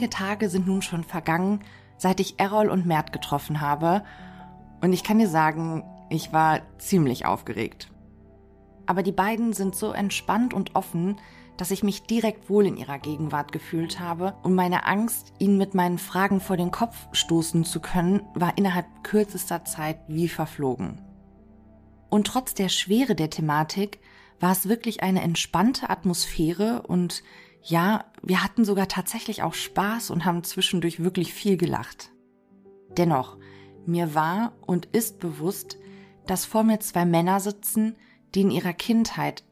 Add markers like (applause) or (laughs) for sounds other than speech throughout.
Einige Tage sind nun schon vergangen, seit ich Errol und Mert getroffen habe. Und ich kann dir sagen, ich war ziemlich aufgeregt. Aber die beiden sind so entspannt und offen, dass ich mich direkt wohl in ihrer Gegenwart gefühlt habe und meine Angst, ihnen mit meinen Fragen vor den Kopf stoßen zu können, war innerhalb kürzester Zeit wie verflogen. Und trotz der Schwere der Thematik war es wirklich eine entspannte Atmosphäre und ja, wir hatten sogar tatsächlich auch Spaß und haben zwischendurch wirklich viel gelacht. Dennoch, mir war und ist bewusst, dass vor mir zwei Männer sitzen, die in ihrer Kindheit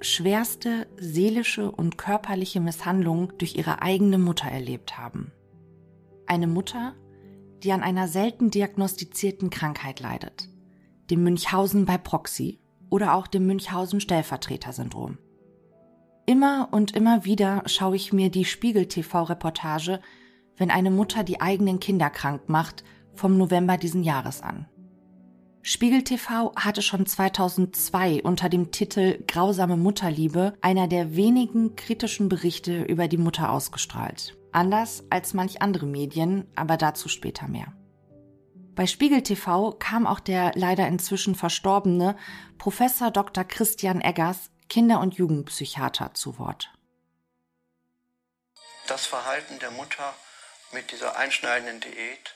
schwerste seelische und körperliche Misshandlungen durch ihre eigene Mutter erlebt haben. Eine Mutter, die an einer selten diagnostizierten Krankheit leidet, dem Münchhausen bei Proxy oder auch dem Münchhausen Stellvertreter-Syndrom. Immer und immer wieder schaue ich mir die Spiegel TV-Reportage, wenn eine Mutter die eigenen Kinder krank macht, vom November diesen Jahres an. Spiegel TV hatte schon 2002 unter dem Titel Grausame Mutterliebe einer der wenigen kritischen Berichte über die Mutter ausgestrahlt. Anders als manch andere Medien, aber dazu später mehr. Bei Spiegel TV kam auch der leider inzwischen verstorbene Professor Dr. Christian Eggers, Kinder- und Jugendpsychiater, zu Wort. Das Verhalten der Mutter mit dieser einschneidenden Diät,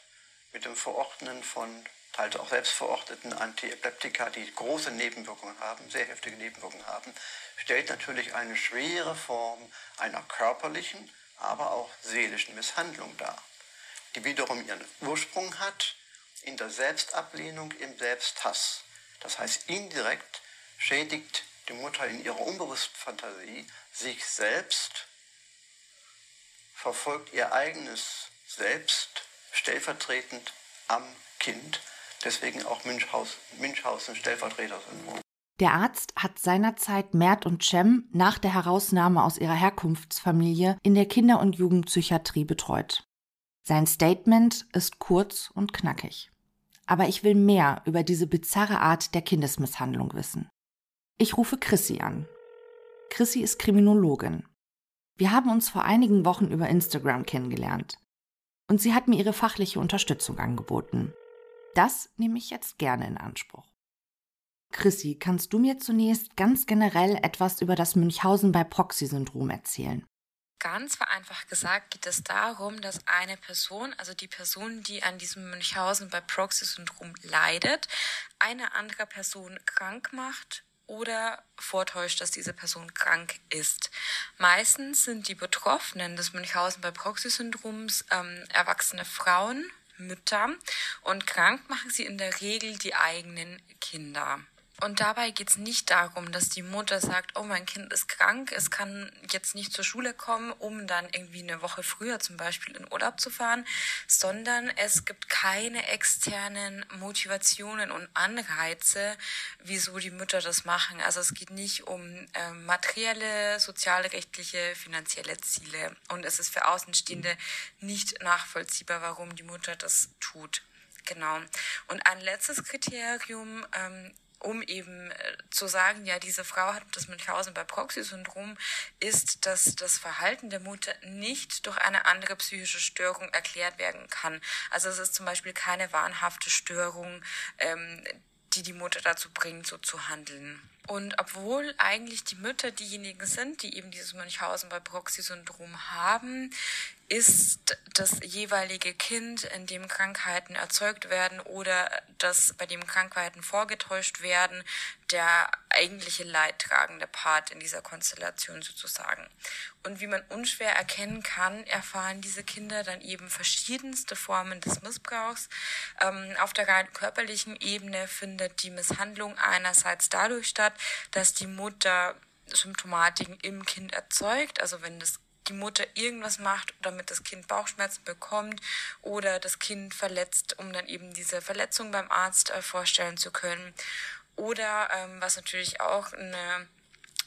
mit dem Verordnen von teils auch selbstverordneten Antiepileptika, die große Nebenwirkungen haben, sehr heftige Nebenwirkungen haben, stellt natürlich eine schwere Form einer körperlichen, aber auch seelischen Misshandlung dar, die wiederum ihren Ursprung hat in der Selbstablehnung, im Selbsthass. Das heißt, indirekt schädigt die Mutter in ihrer unbewussten Fantasie sich selbst, verfolgt ihr eigenes Selbst stellvertretend am Kind Deswegen auch Münchhaus, Münchhausen Stellvertreter-Syndrom. Der Arzt hat seinerzeit Mert und Cem nach der Herausnahme aus ihrer Herkunftsfamilie in der Kinder- und Jugendpsychiatrie betreut. Sein Statement ist kurz und knackig. Aber ich will mehr über diese bizarre Art der Kindesmisshandlung wissen. Ich rufe Chrissy an. Chrissy ist Kriminologin. Wir haben uns vor einigen Wochen über Instagram kennengelernt. Und sie hat mir ihre fachliche Unterstützung angeboten. Das nehme ich jetzt gerne in Anspruch. Chrissy, kannst du mir zunächst ganz generell etwas über das Münchhausen bei Proxy-Syndrom erzählen? Ganz vereinfacht gesagt geht es darum, dass eine Person, also die Person, die an diesem Münchhausen bei Proxy-Syndrom leidet, eine andere Person krank macht oder vortäuscht, dass diese Person krank ist. Meistens sind die Betroffenen des Münchhausen bei Proxy-Syndroms ähm, erwachsene Frauen Mütter und krank machen sie in der Regel die eigenen Kinder. Und dabei geht es nicht darum, dass die Mutter sagt, oh, mein Kind ist krank, es kann jetzt nicht zur Schule kommen, um dann irgendwie eine Woche früher zum Beispiel in Urlaub zu fahren, sondern es gibt keine externen Motivationen und Anreize, wieso die Mütter das machen. Also es geht nicht um äh, materielle, sozialrechtliche, finanzielle Ziele. Und es ist für Außenstehende nicht nachvollziehbar, warum die Mutter das tut. Genau. Und ein letztes Kriterium ähm, um eben äh, zu sagen, ja, diese Frau hat das Münchhausen bei Proxy-Syndrom, ist, dass das Verhalten der Mutter nicht durch eine andere psychische Störung erklärt werden kann. Also es ist zum Beispiel keine wahnhafte Störung, ähm, die die Mutter dazu bringt, so zu handeln. Und obwohl eigentlich die Mütter diejenigen sind, die eben dieses Münchhausen bei Proxy-Syndrom haben, ist das jeweilige Kind, in dem Krankheiten erzeugt werden oder dass bei dem Krankheiten vorgetäuscht werden, der eigentliche leidtragende Part in dieser Konstellation sozusagen. Und wie man unschwer erkennen kann, erfahren diese Kinder dann eben verschiedenste Formen des Missbrauchs. Ähm, auf der rein körperlichen Ebene findet die Misshandlung einerseits dadurch statt, dass die Mutter Symptomatiken im Kind erzeugt, also wenn das die Mutter irgendwas macht, damit das Kind Bauchschmerzen bekommt oder das Kind verletzt, um dann eben diese Verletzung beim Arzt äh, vorstellen zu können. Oder ähm, was natürlich auch eine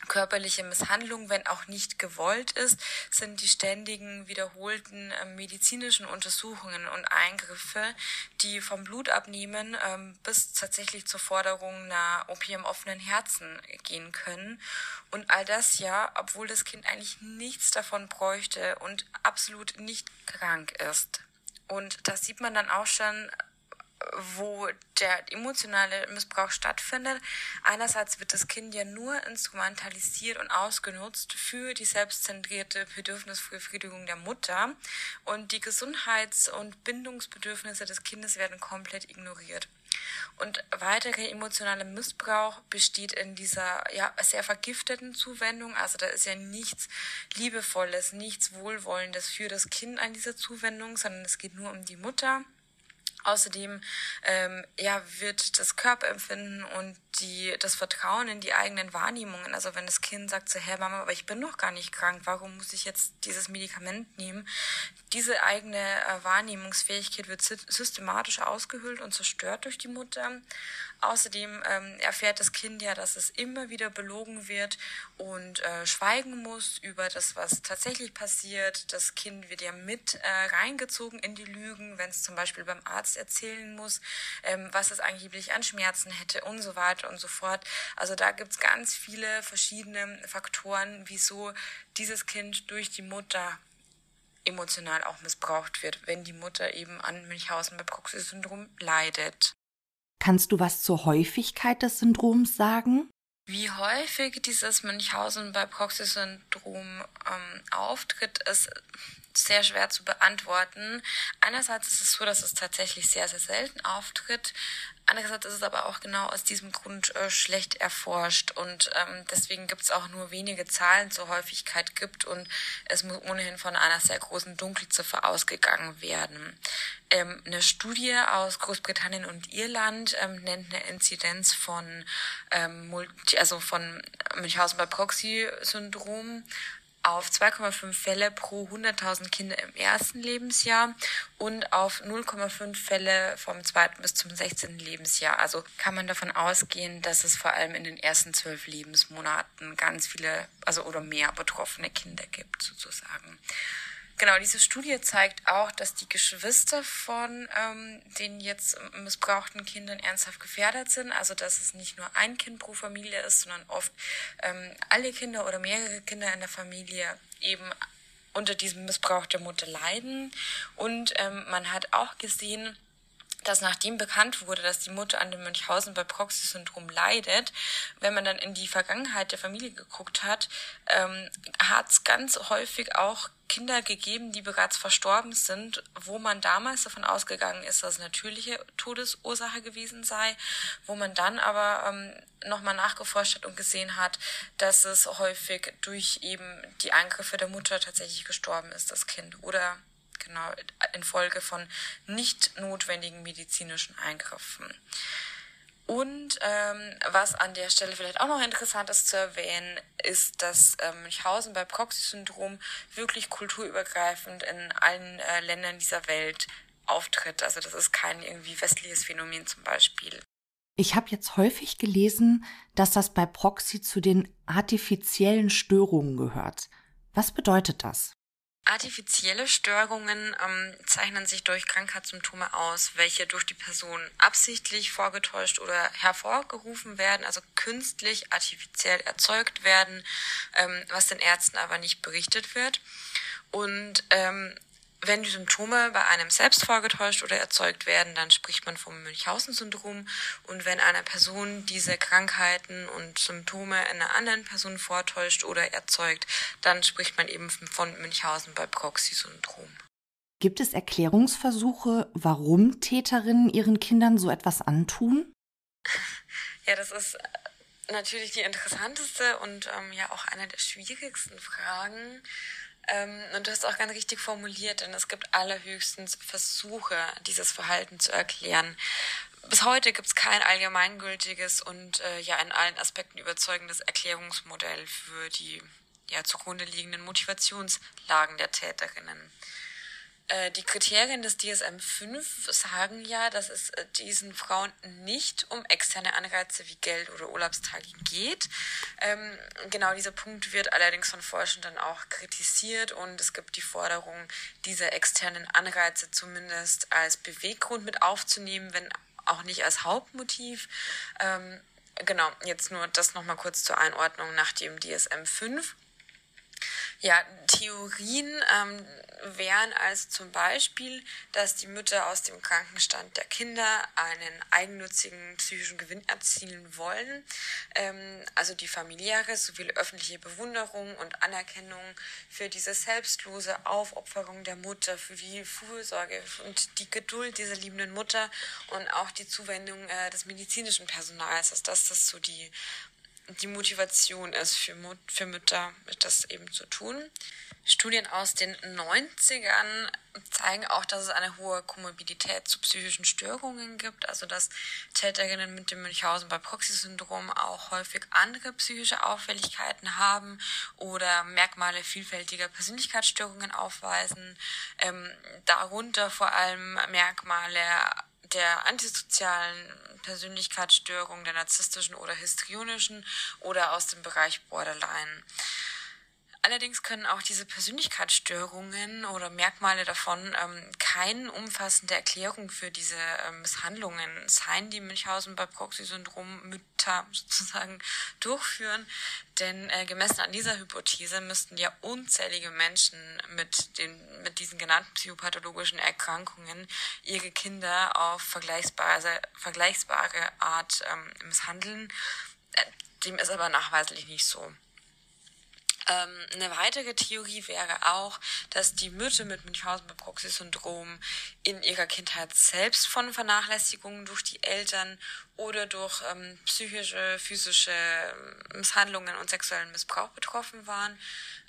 körperliche Misshandlung, wenn auch nicht gewollt ist, sind die ständigen wiederholten äh, medizinischen Untersuchungen und Eingriffe, die vom Blutabnehmen ähm, bis tatsächlich zur Forderung einer OP im offenen Herzen gehen können. Und all das ja, obwohl das Kind eigentlich nichts davon bräuchte und absolut nicht krank ist. Und das sieht man dann auch schon wo der emotionale Missbrauch stattfindet. Einerseits wird das Kind ja nur instrumentalisiert und ausgenutzt für die selbstzentrierte Bedürfnisbefriedigung der Mutter und die Gesundheits- und Bindungsbedürfnisse des Kindes werden komplett ignoriert. Und weiterer emotionaler Missbrauch besteht in dieser ja sehr vergifteten Zuwendung. Also da ist ja nichts Liebevolles, nichts Wohlwollendes für das Kind an dieser Zuwendung, sondern es geht nur um die Mutter. Außerdem ähm, ja, wird das Körperempfinden und die, das Vertrauen in die eigenen Wahrnehmungen, also wenn das Kind sagt so, Herr Mama, aber ich bin doch gar nicht krank, warum muss ich jetzt dieses Medikament nehmen? Diese eigene äh, Wahrnehmungsfähigkeit wird systematisch ausgehöhlt und zerstört durch die Mutter. Außerdem ähm, erfährt das Kind ja, dass es immer wieder belogen wird und äh, schweigen muss über das, was tatsächlich passiert. Das Kind wird ja mit äh, reingezogen in die Lügen, wenn es zum Beispiel beim Arzt erzählen muss, ähm, was es angeblich an Schmerzen hätte und so weiter und so fort. Also da gibt's ganz viele verschiedene Faktoren, wieso dieses Kind durch die Mutter emotional auch missbraucht wird, wenn die Mutter eben an Münchhausen bei Proxy-Syndrom leidet. Kannst du was zur Häufigkeit des Syndroms sagen? Wie häufig dieses Münchhausen bei Proxy-Syndrom ähm, auftritt, ist sehr schwer zu beantworten. Einerseits ist es so, dass es tatsächlich sehr, sehr selten auftritt. Andererseits ist es aber auch genau aus diesem Grund äh, schlecht erforscht und ähm, deswegen gibt es auch nur wenige Zahlen zur Häufigkeit gibt und es muss ohnehin von einer sehr großen Dunkelziffer ausgegangen werden. Ähm, eine Studie aus Großbritannien und Irland ähm, nennt eine Inzidenz von ähm, Multi, also von Münchhausen bei Proxy-Syndrom auf 2,5 Fälle pro 100.000 Kinder im ersten Lebensjahr und auf 0,5 Fälle vom zweiten bis zum 16. Lebensjahr. Also kann man davon ausgehen, dass es vor allem in den ersten zwölf Lebensmonaten ganz viele, also oder mehr betroffene Kinder gibt, sozusagen. Genau, diese Studie zeigt auch, dass die Geschwister von ähm, den jetzt missbrauchten Kindern ernsthaft gefährdet sind. Also dass es nicht nur ein Kind pro Familie ist, sondern oft ähm, alle Kinder oder mehrere Kinder in der Familie eben unter diesem Missbrauch der Mutter leiden. Und ähm, man hat auch gesehen, dass nachdem bekannt wurde, dass die Mutter an dem Münchhausen bei Proxy-Syndrom leidet, wenn man dann in die Vergangenheit der Familie geguckt hat, ähm, hat es ganz häufig auch Kinder gegeben, die bereits verstorben sind, wo man damals davon ausgegangen ist, dass es natürliche Todesursache gewesen sei, wo man dann aber ähm, nochmal nachgeforscht hat und gesehen hat, dass es häufig durch eben die Angriffe der Mutter tatsächlich gestorben ist, das Kind. Oder genau infolge von nicht notwendigen medizinischen Eingriffen. Und ähm, was an der Stelle vielleicht auch noch interessant ist zu erwähnen, ist, dass ähm, Münchhausen bei Proxy-Syndrom wirklich kulturübergreifend in allen äh, Ländern dieser Welt auftritt. Also das ist kein irgendwie westliches Phänomen zum Beispiel. Ich habe jetzt häufig gelesen, dass das bei Proxy zu den artifiziellen Störungen gehört. Was bedeutet das? Artifizielle Störungen ähm, zeichnen sich durch Krankheitssymptome aus, welche durch die Person absichtlich vorgetäuscht oder hervorgerufen werden, also künstlich artifiziell erzeugt werden, ähm, was den Ärzten aber nicht berichtet wird. Und ähm, wenn die Symptome bei einem selbst vorgetäuscht oder erzeugt werden, dann spricht man vom Münchhausen-Syndrom. Und wenn eine Person diese Krankheiten und Symptome einer anderen Person vortäuscht oder erzeugt, dann spricht man eben von Münchhausen bei Proxy-Syndrom. Gibt es Erklärungsversuche, warum Täterinnen ihren Kindern so etwas antun? (laughs) Ja, das ist natürlich die interessanteste und ähm, ja auch eine der schwierigsten Fragen. Ähm, und du hast auch ganz richtig formuliert, denn es gibt allerhöchstens Versuche, dieses Verhalten zu erklären. Bis heute gibt es kein allgemeingültiges und äh, ja in allen Aspekten überzeugendes Erklärungsmodell für die ja zugrunde liegenden Motivationslagen der Täterinnen. Äh, die Kriterien des DSM-5 sagen ja, dass es äh, diesen Frauen nicht um externe Anreize wie Geld oder Urlaubstage geht. Ähm, genau dieser Punkt wird allerdings von Forschenden auch kritisiert und es gibt die Forderung, diese externen Anreize zumindest als Beweggrund mit aufzunehmen, wenn auch nicht als Hauptmotiv. Ähm, genau, jetzt nur das nochmal kurz zur Einordnung nach dem DSM 5. Ja, Theorien ähm, wären also zum Beispiel, dass die Mütter aus dem Krankenstand der Kinder einen eigennützigen psychischen Gewinn erzielen wollen. Ähm, also die familiäre sowie öffentliche Bewunderung und Anerkennung für diese selbstlose Aufopferung der Mutter, für die Fürsorge und die Geduld dieser liebenden Mutter und auch die Zuwendung äh, des medizinischen Personals, also dass das so die die Motivation ist für, Mut, für Mütter, das eben zu tun. Studien aus den 90ern zeigen auch, dass es eine hohe Komorbidität zu psychischen Störungen gibt, also dass Täterinnen mit dem Münchhausen bei Proxy-Syndrom auch häufig andere psychische Auffälligkeiten haben oder Merkmale vielfältiger Persönlichkeitsstörungen aufweisen, ähm, darunter vor allem Merkmale der antisozialen Persönlichkeitsstörung, der narzisstischen oder histrionischen oder aus dem Bereich Borderline. Allerdings können auch diese Persönlichkeitsstörungen oder Merkmale davon ähm, keine umfassende Erklärung für diese ähm, Misshandlungen sein, die Münchhausen bei Proxy-Syndrom Mütter (laughs) sozusagen durchführen. Denn äh, gemessen an dieser Hypothese müssten ja unzählige Menschen mit, den, mit diesen genannten psychopathologischen Erkrankungen ihre Kinder auf vergleichbare, vergleichbare Art ähm, misshandeln. Äh, dem ist aber nachweislich nicht so. Ähm, eine weitere Theorie wäre auch, dass die Mütter mit Münchhausen-by-Proxy-Syndrom in ihrer Kindheit selbst von Vernachlässigungen durch die Eltern oder durch ähm, psychische, physische Misshandlungen und sexuellen Missbrauch betroffen waren,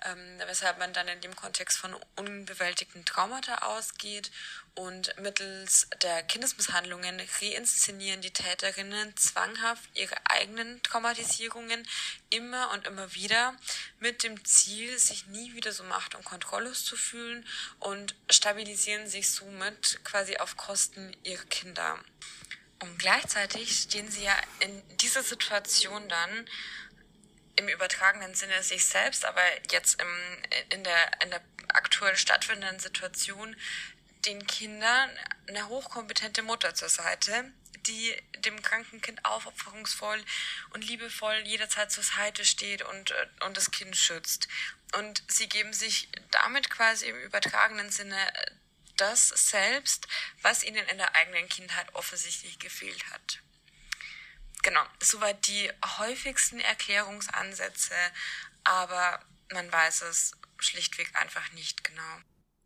ähm, weshalb man dann in dem Kontext von unbewältigten Traumata ausgeht und mittels der Kindesmisshandlungen reinszenieren die Täterinnen zwanghaft ihre eigenen Traumatisierungen immer und immer wieder mit dem Ziel, sich nie wieder so macht- und kontrolllos zu fühlen und stabilisieren sich somit quasi auf Kosten ihrer Kinder. Und gleichzeitig stehen sie ja in dieser Situation dann im übertragenen Sinne sich selbst, aber jetzt im, in, der, in der aktuell stattfindenden Situation den Kindern eine hochkompetente Mutter zur Seite, die dem kranken Kind aufopferungsvoll und liebevoll jederzeit zur Seite steht und, und das Kind schützt. Und sie geben sich damit quasi im übertragenen Sinne das selbst, was ihnen in der eigenen Kindheit offensichtlich gefehlt hat. Genau, soweit die häufigsten Erklärungsansätze, aber man weiß es schlichtweg einfach nicht genau.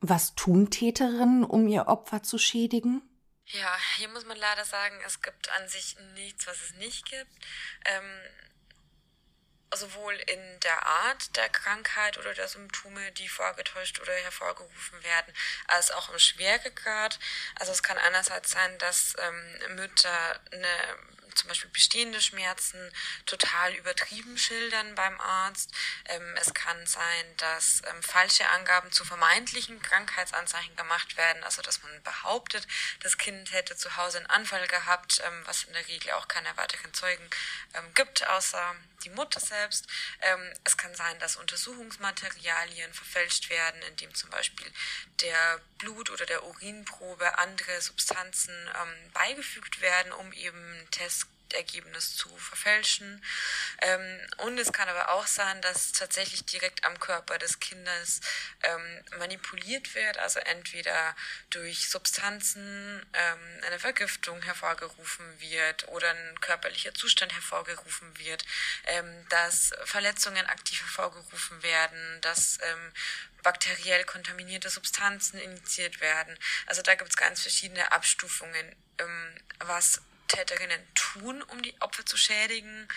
Was tun Täterinnen, um ihr Opfer zu schädigen? Ja, hier muss man leider sagen, es gibt an sich nichts, was es nicht gibt. Ähm, sowohl in der Art der Krankheit oder der Symptome, die vorgetäuscht oder hervorgerufen werden, als auch im Schweregrad. Also es kann einerseits sein, dass ähm, Mütter eine zum Beispiel bestehende Schmerzen total übertrieben schildern beim Arzt. Ähm, es kann sein, dass ähm, falsche Angaben zu vermeintlichen Krankheitsanzeichen gemacht werden, also dass man behauptet, das Kind hätte zu Hause einen Anfall gehabt, ähm, was in der Regel auch keine weiteren Zeugen ähm, gibt, außer die Mutter selbst. Ähm, es kann sein, dass Untersuchungsmaterialien verfälscht werden, indem zum Beispiel der Blut- oder der Urinprobe andere Substanzen ähm, beigefügt werden, um eben Tests Ergebnis zu verfälschen. Ähm, und es kann aber auch sein, dass tatsächlich direkt am Körper des Kindes ähm, manipuliert wird, also entweder durch Substanzen ähm, eine Vergiftung hervorgerufen wird oder ein körperlicher Zustand hervorgerufen wird, ähm, dass Verletzungen aktiv hervorgerufen werden, dass ähm, bakteriell kontaminierte Substanzen injiziert werden. Also da gibt es ganz verschiedene Abstufungen, ähm, was Täterinnen tun, um die Opfer zu schädigen.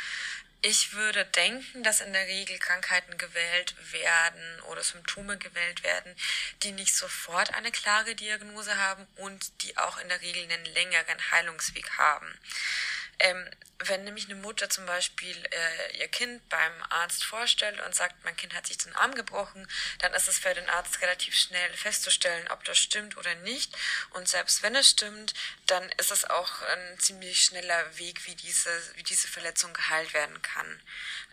Ich würde denken, dass in der Regel Krankheiten gewählt werden oder Symptome gewählt werden, die nicht sofort eine klare Diagnose haben und die auch in der Regel einen längeren Heilungsweg haben. Ähm, wenn nämlich eine Mutter zum Beispiel äh, ihr Kind beim Arzt vorstellt und sagt, mein Kind hat sich den Arm gebrochen, dann ist es für den Arzt relativ schnell festzustellen, ob das stimmt oder nicht. Und selbst wenn es stimmt, dann ist es auch ein ziemlich schneller Weg, wie diese, wie diese Verletzung geheilt werden kann.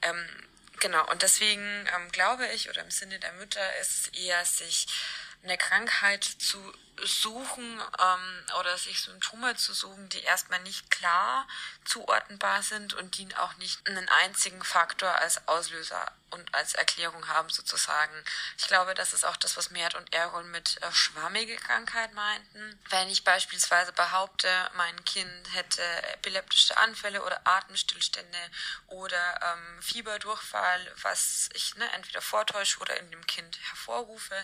Ähm, genau, und deswegen ähm, glaube ich, oder im Sinne der Mütter ist es eher, sich eine Krankheit zu suchen ähm, oder sich Symptome zu suchen, die erstmal nicht klar zuordnenbar sind und die auch nicht einen einzigen Faktor als Auslöser und als Erklärung haben sozusagen. Ich glaube, das ist auch das, was Mert und Errol mit äh, schwammige Krankheit meinten. Wenn ich beispielsweise behaupte, mein Kind hätte epileptische Anfälle oder Atemstillstände oder ähm, Fieberdurchfall, was ich ne, entweder vortäusche oder in dem Kind hervorrufe,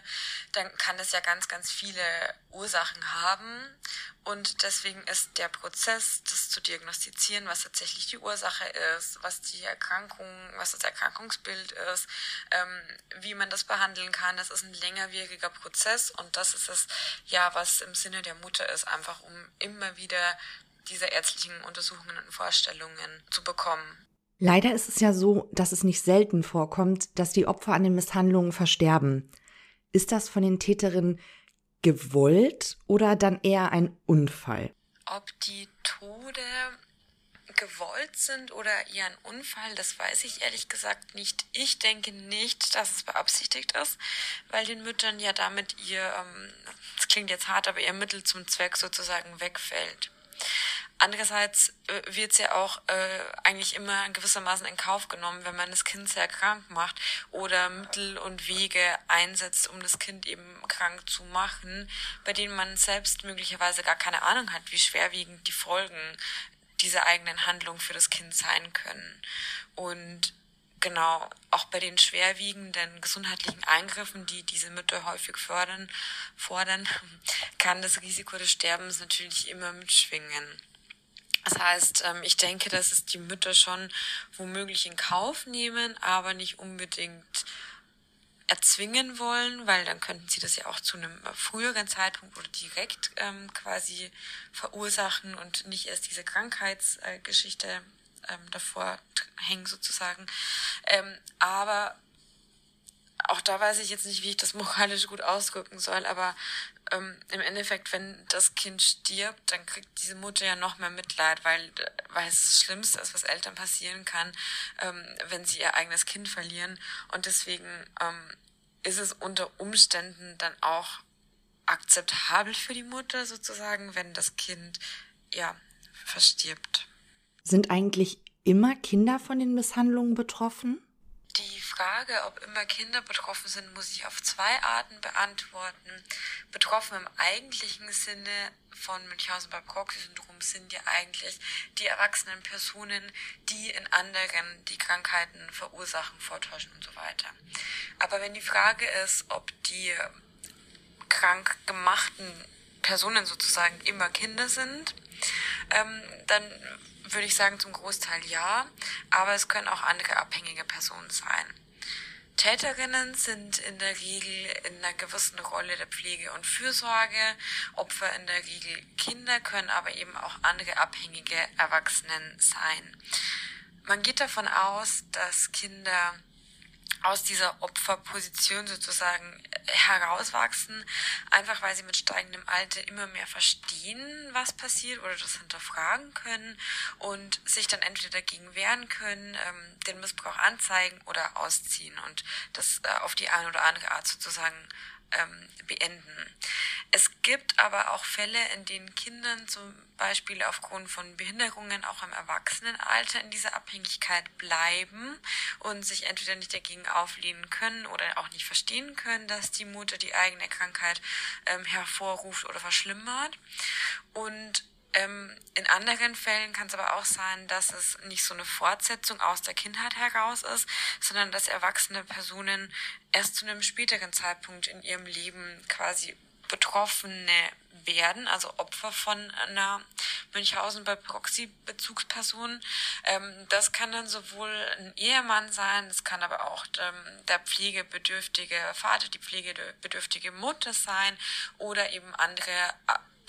dann kann das ja ganz, ganz viele Ursachen haben. Und deswegen ist der Prozess, das zu diagnostizieren, was tatsächlich die Ursache ist, was die Erkrankung, was das Erkrankungsbild ist, ähm, wie man das behandeln kann, das ist ein längerwieriger Prozess und das ist es, ja, was im Sinne der Mutter ist, einfach um immer wieder diese ärztlichen Untersuchungen und Vorstellungen zu bekommen. Leider ist es ja so, dass es nicht selten vorkommt, dass die Opfer an den Misshandlungen versterben. Ist das von den Täterinnen gewollt oder dann eher ein Unfall? Ob die Tode gewollt sind oder eher ein Unfall, das weiß ich ehrlich gesagt nicht. Ich denke nicht, dass es beabsichtigt ist, weil den Müttern ja damit ihr, ähm, das klingt jetzt hart, aber ihr Mittel zum Zweck sozusagen wegfällt. Andererseits äh, wird es ja auch äh, eigentlich immer gewissermaßen in Kauf genommen, wenn man das Kind sehr krank macht oder Mittel und Wege einsetzt, um das Kind eben krank zu machen, bei denen man selbst möglicherweise gar keine Ahnung hat, wie schwerwiegend die Folgen dieser eigenen Handlung für das Kind sein können. Und genau, auch bei den schwerwiegenden gesundheitlichen Eingriffen, die diese Mütter häufig fördern, fordern, (laughs) kann das Risiko des Sterbens natürlich immer mitschwingen. Das heißt, ähm, ich denke, dass es die Mütter schon womöglich in Kauf nehmen, aber nicht unbedingt erzwingen wollen, weil dann könnten sie das ja auch zu einem früheren Zeitpunkt oder direkt ähm, quasi verursachen und nicht erst diese Krankheitsgeschichte ähm, davor hängen sozusagen. Ähm, aber auch da weiß ich jetzt nicht, wie ich das (laughs) moralisch gut ausdrücken soll, aber ähm, im Endeffekt, wenn das Kind stirbt, dann kriegt diese Mutter ja noch mehr Mitleid, weil, weil es das Schlimmste ist, was Eltern passieren kann, ähm, wenn sie ihr eigenes Kind verlieren. Und deswegen ähm, ist es unter Umständen dann auch akzeptabel für die Mutter sozusagen, wenn das Kind ja verstirbt. Sind eigentlich immer Kinder von den Misshandlungen betroffen? Die Frage, ob immer Kinder betroffen sind, muss ich auf zwei Arten beantworten. Betroffen im eigentlichen Sinne von Münchhausen bei Proxy-Syndrom sind ja eigentlich die erwachsenen Personen, die in anderen die Krankheiten verursachen, vortäuschen und so weiter. Aber wenn die Frage ist, ob die krank gemachten Personen sozusagen immer Kinder sind, ähm, dann würde ich sagen, zum Großteil ja, aber es können auch andere abhängige Personen sein. Täterinnen sind in der Regel in einer gewissen Rolle der Pflege und Fürsorge. Opfer in der Regel Kinder können aber eben auch andere abhängige Erwachsenen sein. Man geht davon aus, dass Kinder aus dieser Opferposition sozusagen herauswachsen, einfach weil sie mit steigendem Alter immer mehr verstehen, was passiert oder das hinterfragen können und sich dann entweder dagegen wehren können, ähm, den Missbrauch anzeigen oder ausziehen und das äh, auf die eine oder andere Art sozusagen ähm, beenden. Es gibt aber auch Fälle, in denen Kindern zum Beispiel aufgrund von Behinderungen auch im Erwachsenenalter in dieser Abhängigkeit bleiben und sich entweder nicht dagegen auflehnen können oder auch nicht verstehen können, dass die Mutter die eigene Krankheit ähm, hervorruft oder verschlimmert. Und ähm, in anderen Fällen kann es aber auch sein, dass es nicht so eine Fortsetzung aus der Kindheit heraus ist, sondern dass erwachsene Personen erst zu einem späteren Zeitpunkt in ihrem Leben quasi Betroffene werden, also Opfer von einer Münchhausen bei Proxy-Bezugsperson. Ähm, das kann dann sowohl ein Ehemann sein, das kann aber auch ähm, der pflegebedürftige Vater, die pflegebedürftige Mutter sein oder eben andere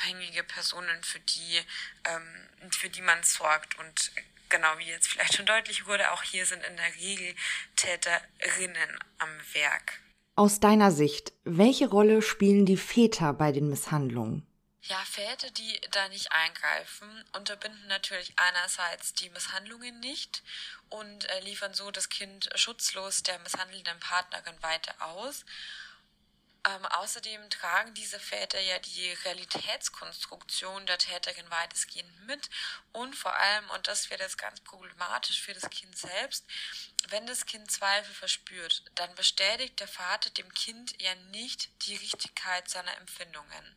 abhängige Personen, für die, ähm, für die man sorgt. Und genau wie jetzt vielleicht schon deutlich wurde, auch hier sind in der Regel Täterinnen am Werk. Aus deiner Sicht, welche Rolle spielen die Väter bei den Misshandlungen? Ja, Väter, die da nicht eingreifen, unterbinden natürlich einerseits die Misshandlungen nicht und äh, liefern so das Kind schutzlos der misshandelnden Partnerin weiter aus. Ähm, außerdem tragen diese Väter ja die Realitätskonstruktion der Täterin weitestgehend mit und vor allem, und das wird jetzt ganz problematisch für das Kind selbst, wenn das Kind Zweifel verspürt, dann bestätigt der Vater dem Kind ja nicht die Richtigkeit seiner Empfindungen.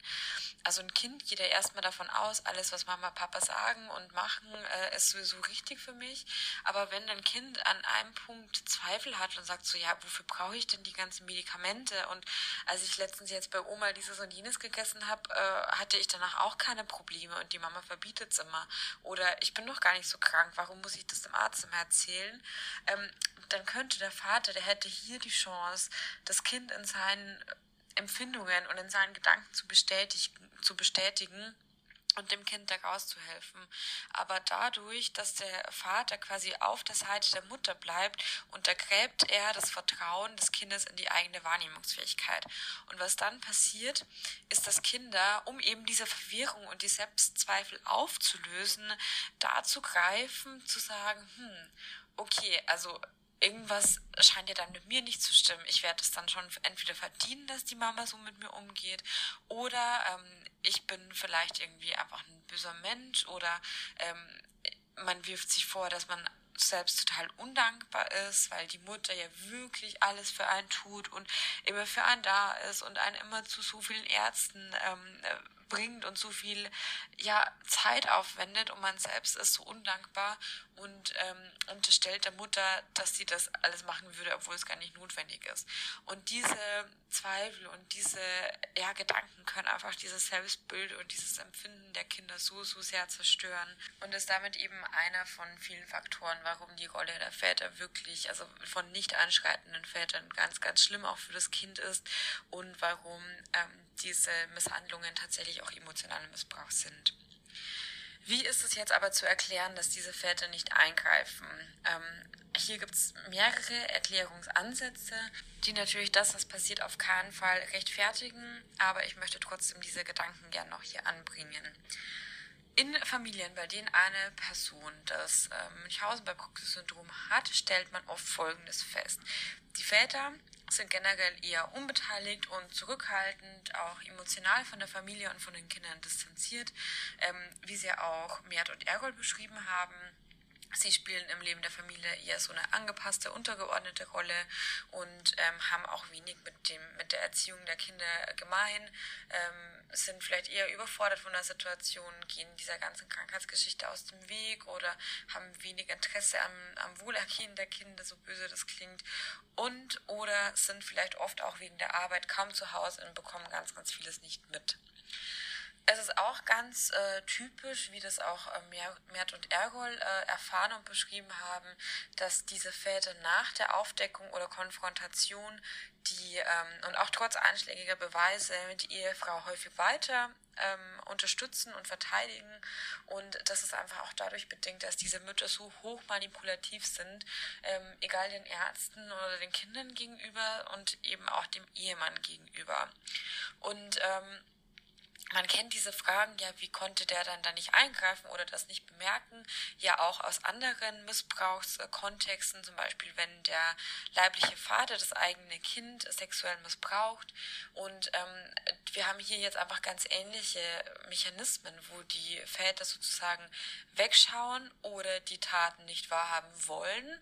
Also ein Kind geht ja erstmal davon aus, alles, was Mama, Papa sagen und machen, äh, ist sowieso richtig für mich. Aber wenn ein Kind an einem Punkt Zweifel hat und sagt so, ja, wofür brauche ich denn die ganzen Medikamente? Und als ich letztens jetzt bei Oma dieses und jenes gegessen habe, äh, hatte ich danach auch keine Probleme und die Mama verbietet es immer. Oder ich bin doch gar nicht so krank, warum muss ich das dem Arzt immer erzählen? Ähm, dann könnte der Vater, der hätte hier die Chance, das Kind in seinen Empfindungen und in seinen Gedanken zu bestätigen, zu bestätigen und dem Kind da rauszuhelfen. Aber dadurch, dass der Vater quasi auf der Seite der Mutter bleibt, untergräbt er das Vertrauen des Kindes in die eigene Wahrnehmungsfähigkeit. Und was dann passiert, ist, dass Kinder, um eben diese Verwirrung und die Selbstzweifel aufzulösen, dazu greifen, zu sagen, hm, okay, also irgendwas scheint ja dann mit mir nicht zu stimmen. Ich werde es dann schon entweder verdienen, dass die Mama so mit mir umgeht, oder ähm, ich bin vielleicht irgendwie einfach ein böser Mensch, oder ähm, man wirft sich vor, dass man selbst total undankbar ist, weil die Mutter ja wirklich alles für einen tut und immer für einen da ist und einen immer zu so vielen Ärzten ähm, bringt und so viel ja Zeit aufwendet und man selbst ist so undankbar und ähm, unterstellt der Mutter, dass sie das alles machen würde, obwohl es gar nicht notwendig ist. Und diese Zweifel und diese ja, Gedanken können einfach dieses Selbstbild und dieses Empfinden der Kinder so, so sehr zerstören. Und ist damit eben einer von vielen Faktoren, warum die Rolle der Väter wirklich, also von nicht anschreitenden Vätern ganz, ganz schlimm auch für das Kind ist und warum ähm, diese Misshandlungen tatsächlich auch emotionaler Missbrauch sind. Wie ist es jetzt aber zu erklären, dass diese Väter nicht eingreifen? Ähm, hier gibt es mehrere Erklärungsansätze, die natürlich das, was passiert, auf keinen Fall rechtfertigen, aber ich möchte trotzdem diese Gedanken gern noch hier anbringen. In Familien, bei denen eine Person das äh, Münchhausen bei Proxy-Syndrom hat, stellt man oft Folgendes fest. Die Väter sind generell eher unbeteiligt und zurückhaltend, auch emotional von der Familie und von den Kindern distanziert, ähm, wie sie auch Mert und Errol beschrieben haben. Sie spielen im Leben der Familie eher so eine angepasste, untergeordnete Rolle und ähm, haben auch wenig mit, dem, mit der Erziehung der Kinder gemein, ähm, sind vielleicht eher überfordert von der Situation, gehen dieser ganzen Krankheitsgeschichte aus dem Weg oder haben wenig Interesse am, am Wohlergehen der Kinder, so böse das klingt, und oder sind vielleicht oft auch wegen der Arbeit kaum zu Hause und bekommen ganz, ganz vieles nicht mit. Es ist auch ganz äh, typisch, wie das auch äh, Mert und Ergol äh, erfahren und beschrieben haben, dass diese Väter nach der Aufdeckung oder Konfrontation die ähm, und auch trotz einschlägiger Beweise die Ehefrau häufig weiter ähm, unterstützen und verteidigen. Und das ist einfach auch dadurch bedingt, dass diese Mütter so hoch manipulativ sind, ähm, egal den Ärzten oder den Kindern gegenüber und eben auch dem Ehemann gegenüber. Und ähm, man kennt diese Fragen, ja, wie konnte der dann da nicht eingreifen oder das nicht bemerken? Ja, auch aus anderen Missbrauchskontexten, zum Beispiel, wenn der leibliche Vater das eigene Kind sexuell missbraucht. Und ähm, wir haben hier jetzt einfach ganz ähnliche Mechanismen, wo die Väter sozusagen wegschauen oder die Taten nicht wahrhaben wollen.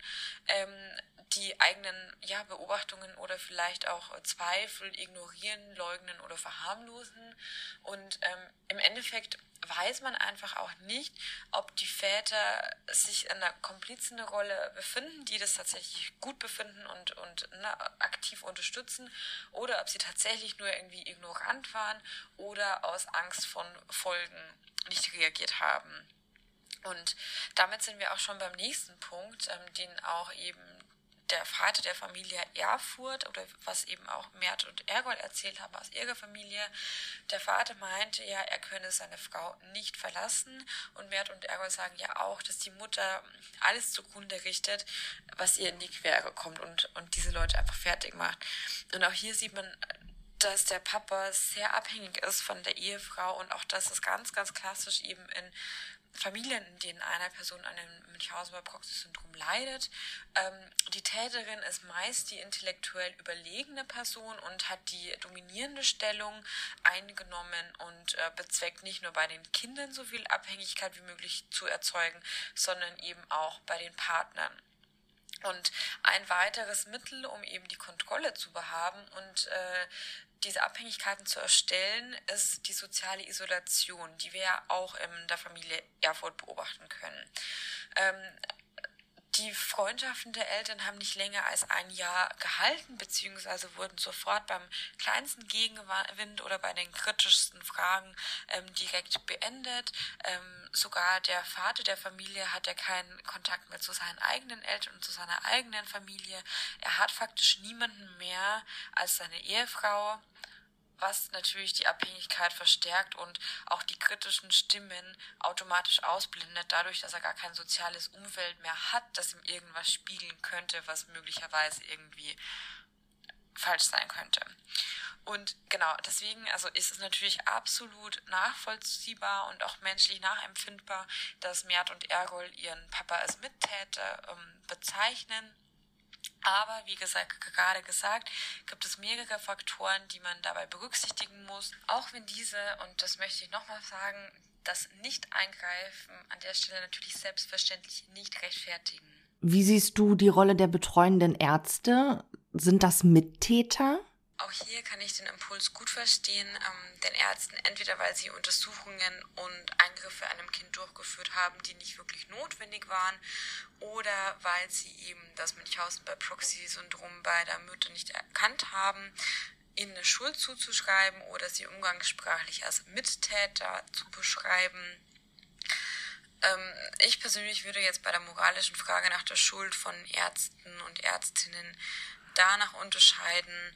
Ähm, die eigenen ja, Beobachtungen oder vielleicht auch Zweifel ignorieren, leugnen oder verharmlosen. Und ähm, im Endeffekt weiß man einfach auch nicht, ob die Väter sich in einer Komplizenrolle befinden, die das tatsächlich gut befinden und, und ne, aktiv unterstützen, oder ob sie tatsächlich nur irgendwie ignorant waren oder aus Angst von Folgen nicht reagiert haben. Und damit sind wir auch schon beim nächsten Punkt, ähm, den auch eben der Vater der Familie Erfurt oder was eben auch Mert und Ergol erzählt haben aus ihrer Familie. Der Vater meinte ja, er könne seine Frau nicht verlassen und Mert und Ergol sagen ja auch, dass die Mutter alles zugrunde richtet, was ihr in die Quere kommt und, und diese Leute einfach fertig macht. Und auch hier sieht man, dass der Papa sehr abhängig ist von der Ehefrau und auch, dass es ganz, ganz klassisch eben in Familien, in denen einer Person an dem Münchhausen-by-Proxy-Syndrom leidet. Ähm, die Täterin ist meist die intellektuell überlegene Person und hat die dominierende Stellung eingenommen und äh, bezweckt nicht nur bei den Kindern so viel Abhängigkeit wie möglich zu erzeugen, sondern eben auch bei den Partnern. Und ein weiteres Mittel, um eben die Kontrolle zu behaben und äh, diese Abhängigkeiten zu erstellen, ist die soziale Isolation, die wir ja auch in der Familie Erfurt beobachten können. Ähm, die Freundschaften der Eltern haben nicht länger als ein Jahr gehalten, beziehungsweise wurden sofort beim kleinsten Gegenwind oder bei den kritischsten Fragen ähm, direkt beendet. Ähm, sogar der Vater der Familie hat ja keinen Kontakt mehr zu seinen eigenen Eltern und zu seiner eigenen Familie. Er hat faktisch niemanden mehr als seine Ehefrau was natürlich die Abhängigkeit verstärkt und auch die kritischen Stimmen automatisch ausblendet, dadurch, dass er gar kein soziales Umfeld mehr hat, das ihm irgendwas spiegeln könnte, was möglicherweise irgendwie falsch sein könnte. Und genau, deswegen, also ist es natürlich absolut nachvollziehbar und auch menschlich nachempfindbar, dass Mert und Ergol ihren Papa als Mittäter ähm, bezeichnen aber wie gesagt, gerade gesagt, gibt es mehrere Faktoren, die man dabei berücksichtigen muss. Auch wenn diese, und das möchte ich nochmal sagen, das Nicht-Eingreifen an der Stelle natürlich selbstverständlich nicht rechtfertigen. Wie siehst du die Rolle der betreuenden Ärzte? Sind das Mittäter? Auch hier kann ich den Impuls gut verstehen, ähm, den Ärzten entweder weil sie Untersuchungen und Eingriffe an einem Kind durchgeführt haben, die nicht wirklich notwendig waren, oder weil sie eben das Münchhausen bei Proxy-Syndrom bei der Mutter nicht erkannt haben, ihnen eine Schuld zuzuschreiben oder sie umgangssprachlich als Mittäter zu beschreiben. Ähm, ich persönlich würde jetzt bei der moralischen Frage nach der Schuld von Ärzten und Ärztinnen danach unterscheiden,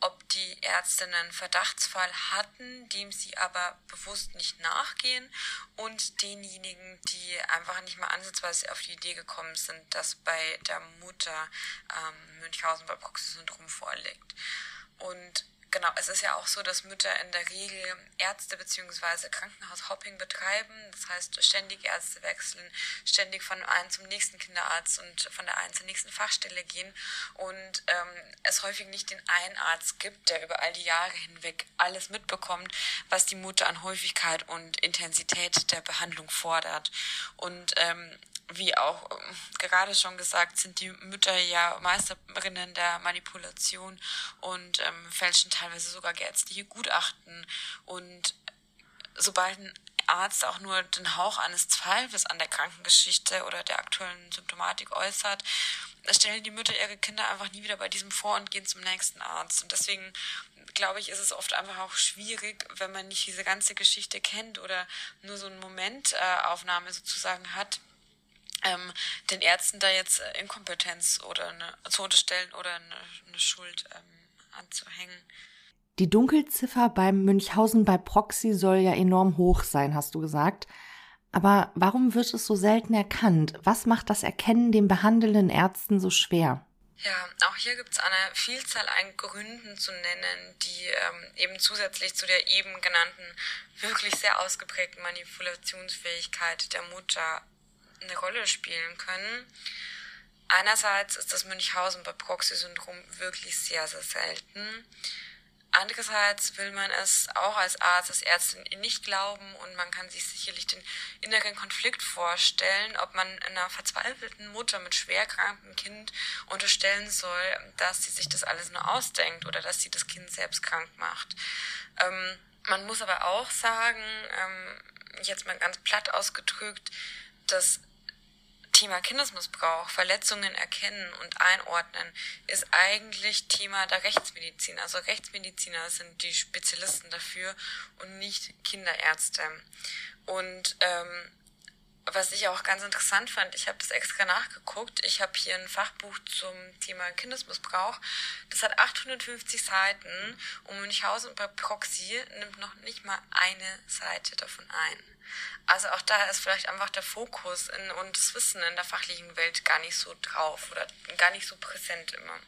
ob die Ärzte einen Verdachtsfall hatten, dem sie aber bewusst nicht nachgehen und denjenigen, die einfach nicht mal ansatzweise auf die Idee gekommen sind, dass bei der Mutter ähm, Münchhausen bei Proxy-Syndrom vorliegt. Und Genau, es ist ja auch so, dass Mütter in der Regel Ärzte bzw. Krankenhaushopping betreiben. Das heißt, ständig Ärzte wechseln, ständig von einem zum nächsten Kinderarzt und von der einen zur nächsten Fachstelle gehen. Und ähm, es häufig nicht den einen Arzt gibt, der über all die Jahre hinweg alles mitbekommt, was die Mutter an Häufigkeit und Intensität der Behandlung fordert. Und ähm, wie auch ähm, gerade schon gesagt, sind die Mütter ja Meisterinnen der Manipulation und ähm, fälschen teilweise sogar geärztliche Gutachten. Und sobald ein Arzt auch nur den Hauch eines Zweifels an der Krankengeschichte oder der aktuellen Symptomatik äußert, stellen die Mütter ihre Kinder einfach nie wieder bei diesem vor und gehen zum nächsten Arzt. Und deswegen glaube ich, ist es oft einfach auch schwierig, wenn man nicht diese ganze Geschichte kennt oder nur so eine Momentaufnahme sozusagen hat, ähm, den Ärzten da jetzt äh, Inkompetenz oder eine, zu unterstellen oder eine, eine Schuld ähm, anzuhängen. Die Dunkelziffer beim Münchhausen bei Proxy soll ja enorm hoch sein, hast du gesagt. Aber warum wird es so selten erkannt? Was macht das Erkennen den behandelnden Ärzten so schwer? Ja, auch hier gibt es eine Vielzahl an Gründen zu nennen, die ähm, eben zusätzlich zu der eben genannten wirklich sehr ausgeprägten Manipulationsfähigkeit der Mutter eine Rolle spielen können. Einerseits ist das Münchhausen bei Proxy-Syndrom wirklich sehr, sehr selten. Andererseits will man es auch als Arzt, als Ärztin nicht glauben und man kann sich sicherlich den inneren Konflikt vorstellen, ob man einer verzweifelten Mutter mit schwerkrankem Kind unterstellen soll, dass sie sich das alles nur ausdenkt oder dass sie das Kind selbst krank macht. Ähm, man muss aber auch sagen, ähm, jetzt mal ganz platt ausgedrückt, dass Thema Kindesmissbrauch, Verletzungen erkennen und einordnen, ist eigentlich Thema der Rechtsmedizin. Also Rechtsmediziner sind die Spezialisten dafür und nicht Kinderärzte. Und ähm, was ich auch ganz interessant fand, ich habe das extra nachgeguckt. Ich habe hier ein Fachbuch zum Thema Kindesmissbrauch. Das hat 850 Seiten und Münchhausen bei Proxy nimmt noch nicht mal eine Seite davon ein. Also auch da ist vielleicht einfach der Fokus in, und das Wissen in der fachlichen Welt gar nicht so drauf oder gar nicht so präsent immer.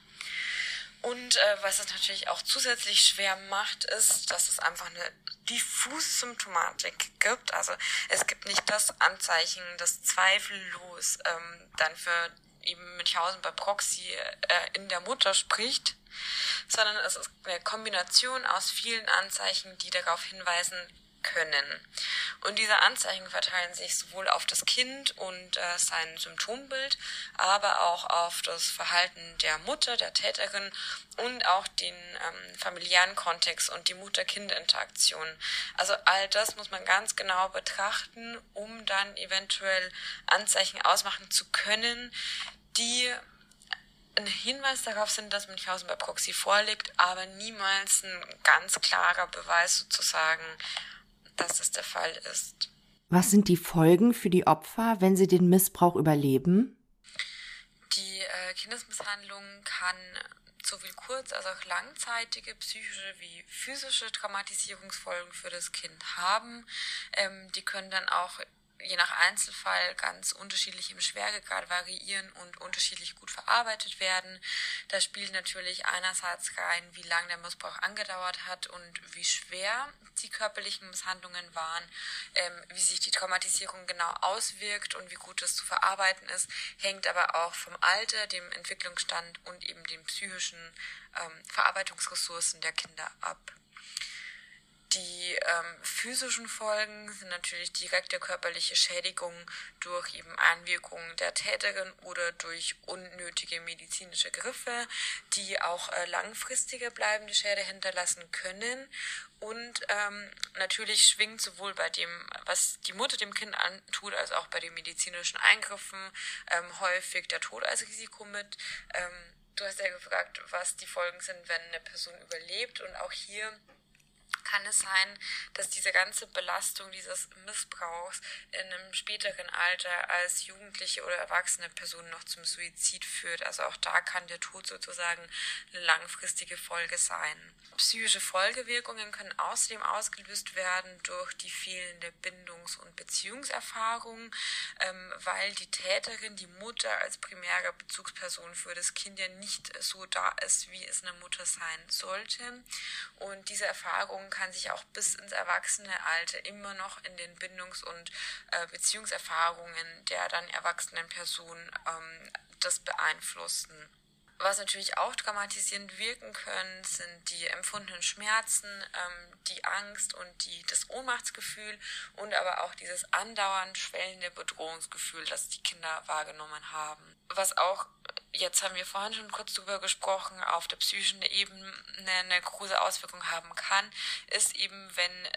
Und äh, was es natürlich auch zusätzlich schwer macht, ist, dass es einfach eine diffuse Symptomatik gibt. Also es gibt nicht das Anzeichen, das zweifellos ähm, dann für eben Münchhausen bei Proxy äh, in der Mutter spricht, sondern es ist eine Kombination aus vielen Anzeichen, die darauf hinweisen, können. Und diese Anzeichen verteilen sich sowohl auf das Kind und äh, sein Symptombild, aber auch auf das Verhalten der Mutter, der Täterin und auch den ähm, familiären Kontext und die Mutter-Kind-Interaktion. Also all das muss man ganz genau betrachten, um dann eventuell Anzeichen ausmachen zu können, die ein Hinweis darauf sind, dass Münchhausen bei Proxy vorliegt, aber niemals ein ganz klarer Beweis sozusagen dass es der Fall ist. Was sind die Folgen für die Opfer, wenn sie den Missbrauch überleben? Die äh, Kindesmisshandlung kann sowohl kurz- als auch langzeitige psychische wie physische Traumatisierungsfolgen für das Kind haben. Ähm, die können dann auch je nach Einzelfall ganz unterschiedlich im Schweregrad variieren und unterschiedlich gut verarbeitet werden. Da spielt natürlich einerseits rein, wie lange der Missbrauch angedauert hat und wie schwer die körperlichen Misshandlungen waren, ähm, wie sich die Traumatisierung genau auswirkt und wie gut das zu verarbeiten ist, hängt aber auch vom Alter, dem Entwicklungsstand und eben den psychischen ähm, Verarbeitungsressourcen der Kinder ab. Die ähm, physischen Folgen sind natürlich direkte körperliche Schädigung durch eben Einwirkungen der Täterin oder durch unnötige medizinische Griffe, die auch äh, langfristige bleibende Schäde hinterlassen können. Und ähm, natürlich schwingt sowohl bei dem, was die Mutter dem Kind antut, als auch bei den medizinischen Eingriffen ähm, häufig der Tod als Risiko mit. Ähm, du hast ja gefragt, was die Folgen sind, wenn eine Person überlebt. Und auch hier kann es sein, dass diese ganze Belastung dieses Missbrauchs in einem späteren Alter als jugendliche oder erwachsene Person noch zum Suizid führt. Also auch da kann der Tod sozusagen eine langfristige Folge sein. Psychische Folgewirkungen können außerdem ausgelöst werden durch die fehlende Bindungs- und Beziehungserfahrung, ähm, weil die Täterin, die Mutter als primäre Bezugsperson für das Kind ja nicht so da ist, wie es eine Mutter sein sollte. Und diese Erfahrung kann sich auch bis ins Erwachsenealter immer noch in den Bindungs- und äh, Beziehungserfahrungen der dann erwachsenen Person ähm, das beeinflussen. Was natürlich auch traumatisierend wirken können, sind die empfundenen Schmerzen, ähm, die Angst und die, das Ohnmachtsgefühl und aber auch dieses andauernd schwellende Bedrohungsgefühl, das die Kinder wahrgenommen haben. Was auch jetzt haben wir vorhin schon kurz drüber gesprochen, auf der psychischen Ebene eine große Auswirkung haben kann, ist eben, wenn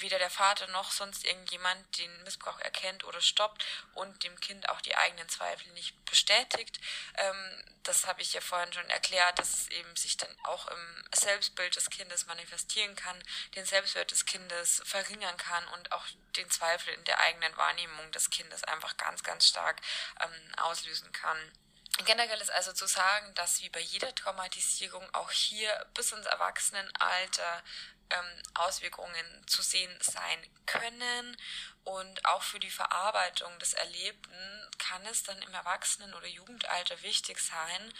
weder der Vater noch sonst irgendjemand den Missbrauch erkennt oder stoppt und dem Kind auch die eigenen Zweifel nicht bestätigt. Ähm, das habe ich ja vorhin schon erklärt, dass es eben sich dann auch im Selbstbild des Kindes manifestieren kann, den Selbstwert des Kindes verringern kann und auch den Zweifel in der eigenen Wahrnehmung des Kindes einfach ganz, ganz stark ähm, auslösen kann. Generell ist also zu sagen, dass wie bei jeder Traumatisierung auch hier bis ins Erwachsenenalter ähm, Auswirkungen zu sehen sein können. Und auch für die Verarbeitung des Erlebten kann es dann im Erwachsenen- oder Jugendalter wichtig sein,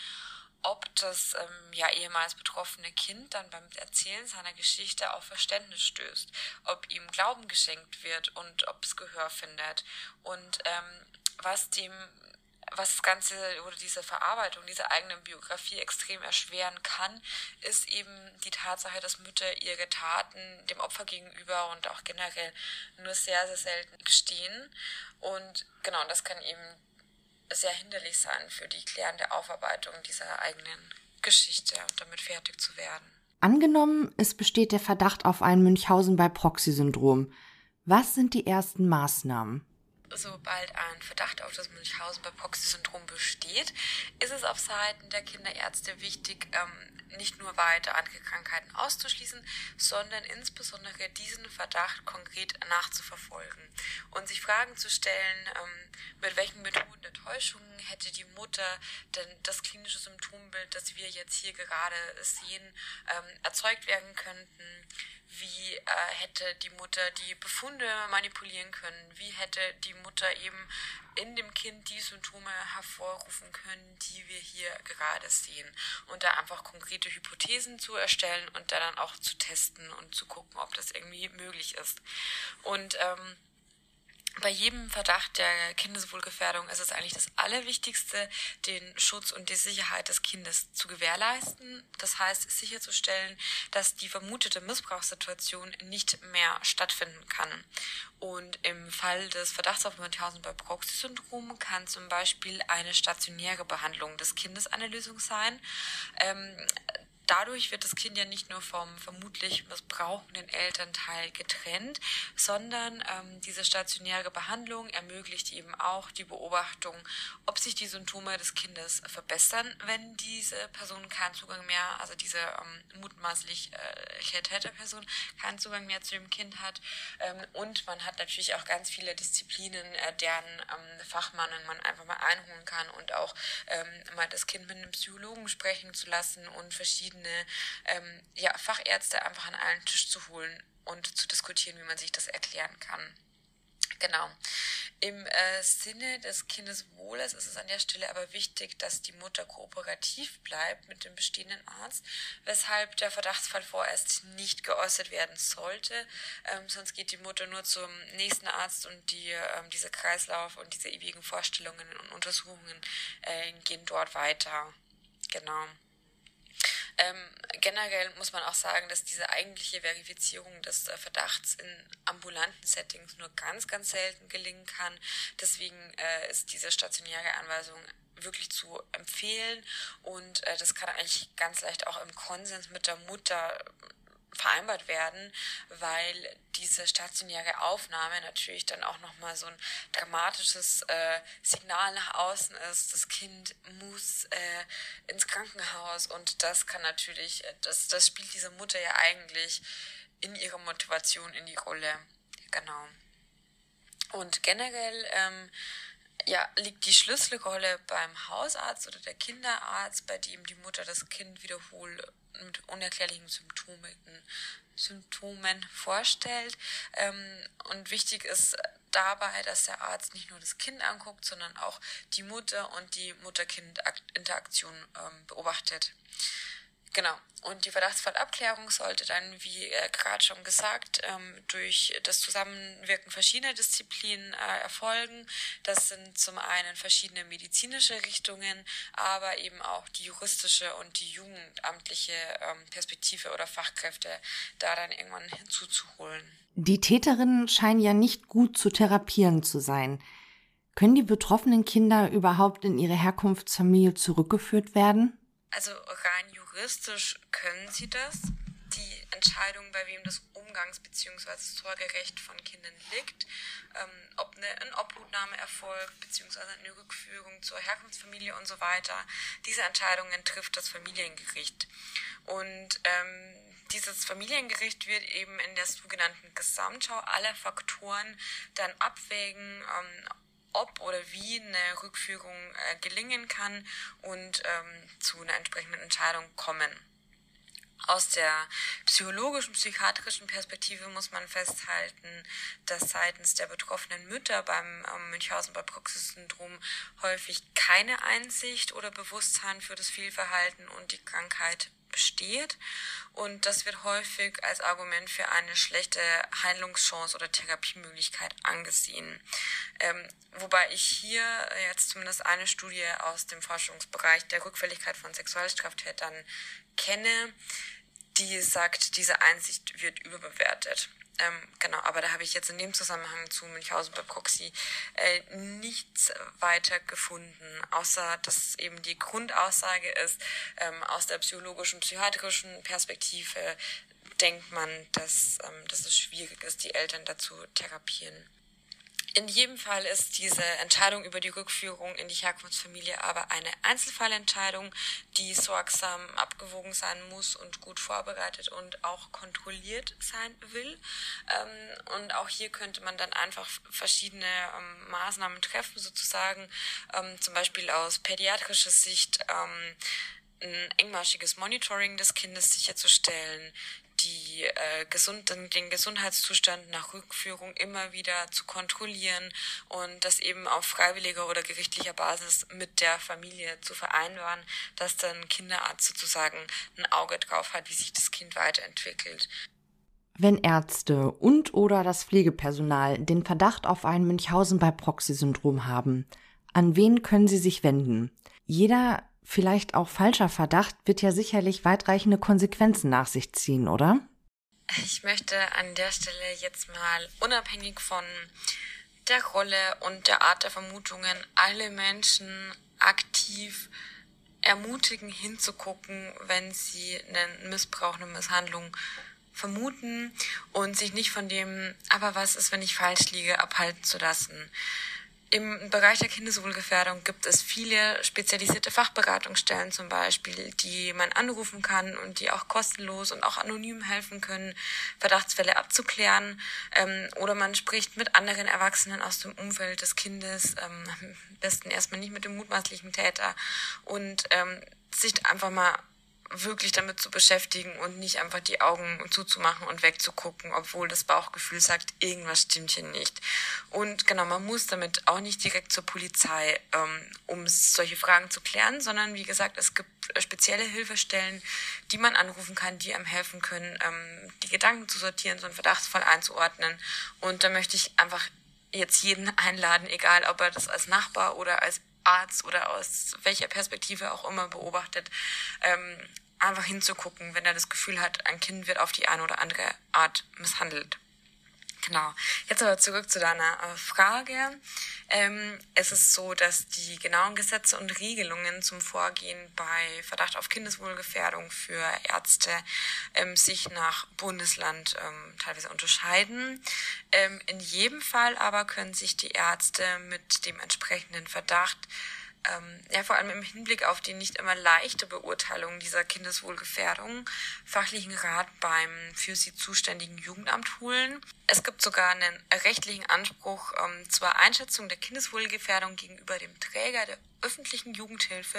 ob das ähm, ja ehemals betroffene Kind dann beim Erzählen seiner Geschichte auf Verständnis stößt, ob ihm Glauben geschenkt wird und ob es Gehör findet. Und ähm, was dem was das Ganze oder diese Verarbeitung dieser eigenen Biografie extrem erschweren kann, ist eben die Tatsache, dass Mütter ihre Taten dem Opfer gegenüber und auch generell nur sehr, sehr selten gestehen. Und genau, das kann eben sehr hinderlich sein für die klärende Aufarbeitung dieser eigenen Geschichte und damit fertig zu werden. Angenommen, es besteht der Verdacht auf ein Münchhausen bei Proxy-Syndrom. Was sind die ersten Maßnahmen? Sobald ein Verdacht auf das Münchhausen bei Proxy-Syndrom besteht, ist es auf Seiten der Kinderärzte wichtig, ähm, nicht nur weiter andere Krankheiten auszuschließen, sondern insbesondere diesen Verdacht konkret nachzuverfolgen und sich Fragen zu stellen, ähm, mit welchen Methoden der Täuschung hätte die Mutter denn das klinische Symptombild, das wir jetzt hier gerade sehen, ähm, erzeugt werden könnten? Wie äh, hätte die Mutter die Befunde manipulieren können, wie hätte die Mutter eben in dem Kind die Symptome hervorrufen können, die wir hier gerade sehen. Und da einfach konkrete Hypothesen zu erstellen und da dann auch zu testen und zu gucken, ob das irgendwie möglich ist. Und ähm, bei jedem Verdacht der Kindeswohlgefährdung ist es eigentlich das Allerwichtigste, den Schutz und die Sicherheit des Kindes zu gewährleisten. Das heißt, sicherzustellen, dass die vermutete Missbrauchssituation nicht mehr stattfinden kann. Und im Fall des Verdachts auf Münchhausen bei Proxy-Syndrom kann zum Beispiel eine stationäre Behandlung des Kindes eine Lösung sein. Ähm, dadurch wird das Kind ja nicht nur vom vermutlich missbrauchenden Elternteil getrennt, sondern ähm, diese stationäre Behandlung ermöglicht eben auch die Beobachtung, ob sich die Symptome des Kindes verbessern, wenn diese Person keinen Zugang mehr, also diese ähm, mutmaßlich äh, Täterperson keinen Zugang mehr zu dem Kind hat. Ähm, und man hat natürlich auch ganz viele Disziplinen, äh, deren ähm, Fachmannen man einfach mal einholen kann und auch ähm, mal das Kind mit einem Psychologen sprechen zu lassen und verschiedene verschiedene ähm, ja, Fachärzte einfach an einen Tisch zu holen und zu diskutieren, wie man sich das erklären kann. Genau. Im äh, Sinne des Kindeswohles ist es an der Stelle aber wichtig, dass die Mutter kooperativ bleibt mit dem bestehenden Arzt, weshalb der Verdachtsfall vorerst nicht geäußert werden sollte. Ähm, sonst geht die Mutter nur zum nächsten Arzt und die, ähm, diese Kreislauf und diese ewigen Vorstellungen und Untersuchungen äh, gehen dort weiter. Genau. Ähm, generell muss man auch sagen, dass diese eigentliche Verifizierung des äh, Verdachts in ambulanten Settings nur ganz, ganz selten gelingen kann. Deswegen äh, ist diese stationäre Anweisung wirklich zu empfehlen und äh, das kann eigentlich ganz leicht auch im Konsens mit der Mutter vereinbart werden, weil diese stationäre Aufnahme natürlich dann auch nochmal so ein dramatisches äh, Signal nach außen ist. Das Kind muss äh, ins Krankenhaus und das kann natürlich, äh, das, das spielt diese Mutter ja eigentlich in ihrer Motivation in die Rolle. Genau. Und generell ähm, ja, liegt die Schlüsselrolle beim Hausarzt oder der Kinderarzt, bei dem die Mutter das Kind wiederholt mit unerklärlichen Symptomen, Symptomen vorstellt. Ähm, und wichtig ist dabei, dass der Arzt nicht nur das Kind anguckt, sondern auch die Mutter und die Mutter-Kind-Interaktion ähm, beobachtet. Genau. Und die Verdachtsfallabklärung sollte dann, wie äh, gerade schon gesagt, ähm, durch das Zusammenwirken verschiedener Disziplinen äh, erfolgen. Das sind zum einen verschiedene medizinische Richtungen, aber eben auch die juristische und die jugendamtliche ähm, Perspektive oder Fachkräfte da dann irgendwann hinzuzuholen. Die Täterinnen scheinen ja nicht gut zu therapieren zu sein. Können die betroffenen Kinder überhaupt in ihre Herkunftsfamilie zurückgeführt werden? Also rein juristisch können sie das. Die Entscheidung, bei wem das Umgangs- bzw. Sorgerecht von Kindern liegt, ähm, ob eine, eine Obhutnahme erfolgt bzw. eine Rückführung zur Herkunftsfamilie und so weiter, diese Entscheidungen trifft das Familiengericht. Und ähm, dieses Familiengericht wird eben in der sogenannten Gesamtschau aller Faktoren dann abwägen, ähm, ob oder wie eine Rückführung äh, gelingen kann und ähm, zu einer entsprechenden Entscheidung kommen. Aus der psychologischen, psychiatrischen Perspektive muss man festhalten, dass seitens der betroffenen Mütter beim ähm, Münchhausen bei Proxy-Syndrom häufig keine Einsicht oder Bewusstsein für das Fehlverhalten und die Krankheit besteht. Und das wird häufig als Argument für eine schlechte Heilungschance oder Therapiemöglichkeit angesehen. Ähm, wobei ich hier jetzt zumindest eine Studie aus dem Forschungsbereich der Rückfälligkeit von Sexualstraftätern kenne, die sagt, diese Einsicht wird überbewertet. Ähm, genau, aber da habe ich jetzt in dem Zusammenhang zu Münchhausen bei Proxy äh, nichts weiter gefunden, außer dass eben die Grundaussage ist, ähm, aus der psychologischen, psychiatrischen Perspektive denkt man, dass, ähm, dass es schwierig ist, die Eltern dazu therapieren. In jedem Fall ist diese Entscheidung über die Rückführung in die Herkunftsfamilie aber eine Einzelfallentscheidung, die sorgsam abgewogen sein muss und gut vorbereitet und auch kontrolliert sein will. Ähm, und auch hier könnte man dann einfach verschiedene ähm, Maßnahmen treffen, sozusagen, ähm, zum Beispiel aus pädiatrischer Sicht ein engmaschiges Monitoring des Kindes sicherzustellen, die äh, gesund, den Gesundheitszustand nach Rückführung immer wieder zu kontrollieren und das eben auf freiwilliger oder gerichtlicher Basis mit der Familie zu vereinbaren, dass dann Kinderarzt sozusagen ein Auge drauf hat, wie sich das Kind weiterentwickelt. Wenn Ärzte und oder das Pflegepersonal den Verdacht auf ein Münchhausen bei Proxy-Syndrom haben, an wen können sie sich wenden? Jeder vielleicht auch falscher Verdacht wird ja sicherlich weitreichende Konsequenzen nach sich ziehen, oder? Ich möchte an der Stelle jetzt mal unabhängig von der Rolle und der Art der Vermutungen alle Menschen aktiv ermutigen, hinzugucken, wenn sie einen Missbrauch, eine Misshandlung vermuten und sich nicht von dem, aber was ist, wenn ich falsch liege, abhalten zu lassen. Im Bereich der Kindeswohlgefährdung gibt es viele spezialisierte Fachberatungsstellen zum Beispiel, die man anrufen kann und die auch kostenlos und auch anonym helfen können, Verdachtsfälle abzuklären. Ähm, oder man spricht mit anderen Erwachsenen aus dem Umfeld des Kindes, ähm, am besten erstmal nicht mit dem mutmaßlichen Täter und ähm, sich einfach mal wirklich damit zu beschäftigen und nicht einfach die Augen zuzumachen und wegzugucken, obwohl das Bauchgefühl sagt, irgendwas stimmt hier nicht. Und genau, man muss damit auch nicht direkt zur Polizei, ähm, um solche Fragen zu klären, sondern wie gesagt, es gibt spezielle Hilfestellen, die man anrufen kann, die einem helfen können, ähm, die Gedanken zu sortieren, so einen Verdachtsfall einzuordnen. Und da möchte ich einfach jetzt jeden (laughs) einladen, egal ob er das als Nachbar oder als Arzt oder aus welcher Perspektive auch immer beobachtet, ähm, einfach hinzugucken, wenn er das Gefühl hat, ein Kind wird auf die eine oder andere Art misshandelt. Genau. Jetzt aber zurück zu deiner äh, Frage. Ähm, es ist so, dass die genauen Gesetze und Regelungen zum Vorgehen bei Verdacht auf Kindeswohlgefährdung für Ärzte ähm, sich nach Bundesland ähm, teilweise unterscheiden. Ähm, in jedem Fall aber können sich die Ärzte mit dem entsprechenden Verdacht ähm, ja vor allem im Hinblick auf die nicht immer leichte Beurteilung dieser Kindeswohlgefährdung fachlichen Rat beim für sie zuständigen Jugendamt holen. Es gibt sogar einen rechtlichen Anspruch ähm, zur Einschätzung der Kindeswohlgefährdung gegenüber dem Träger der öffentlichen Jugendhilfe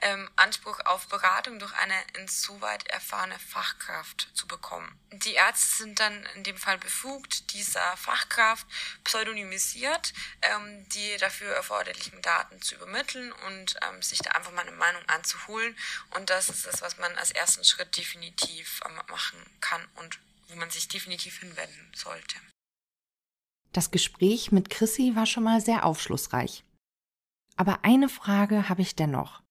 ähm, Anspruch auf Beratung durch eine insoweit erfahrene Fachkraft zu bekommen. Die Ärzte sind dann in dem Fall befugt, dieser Fachkraft pseudonymisiert ähm, die dafür erforderlichen Daten zu übermitteln und ähm, sich da einfach mal eine Meinung anzuholen. Und das ist das, was man als ersten Schritt definitiv ähm, machen kann und wo man sich definitiv hinwenden sollte. Das Gespräch mit Chrissy war schon mal sehr aufschlussreich. Aber eine Frage habe ich dennoch.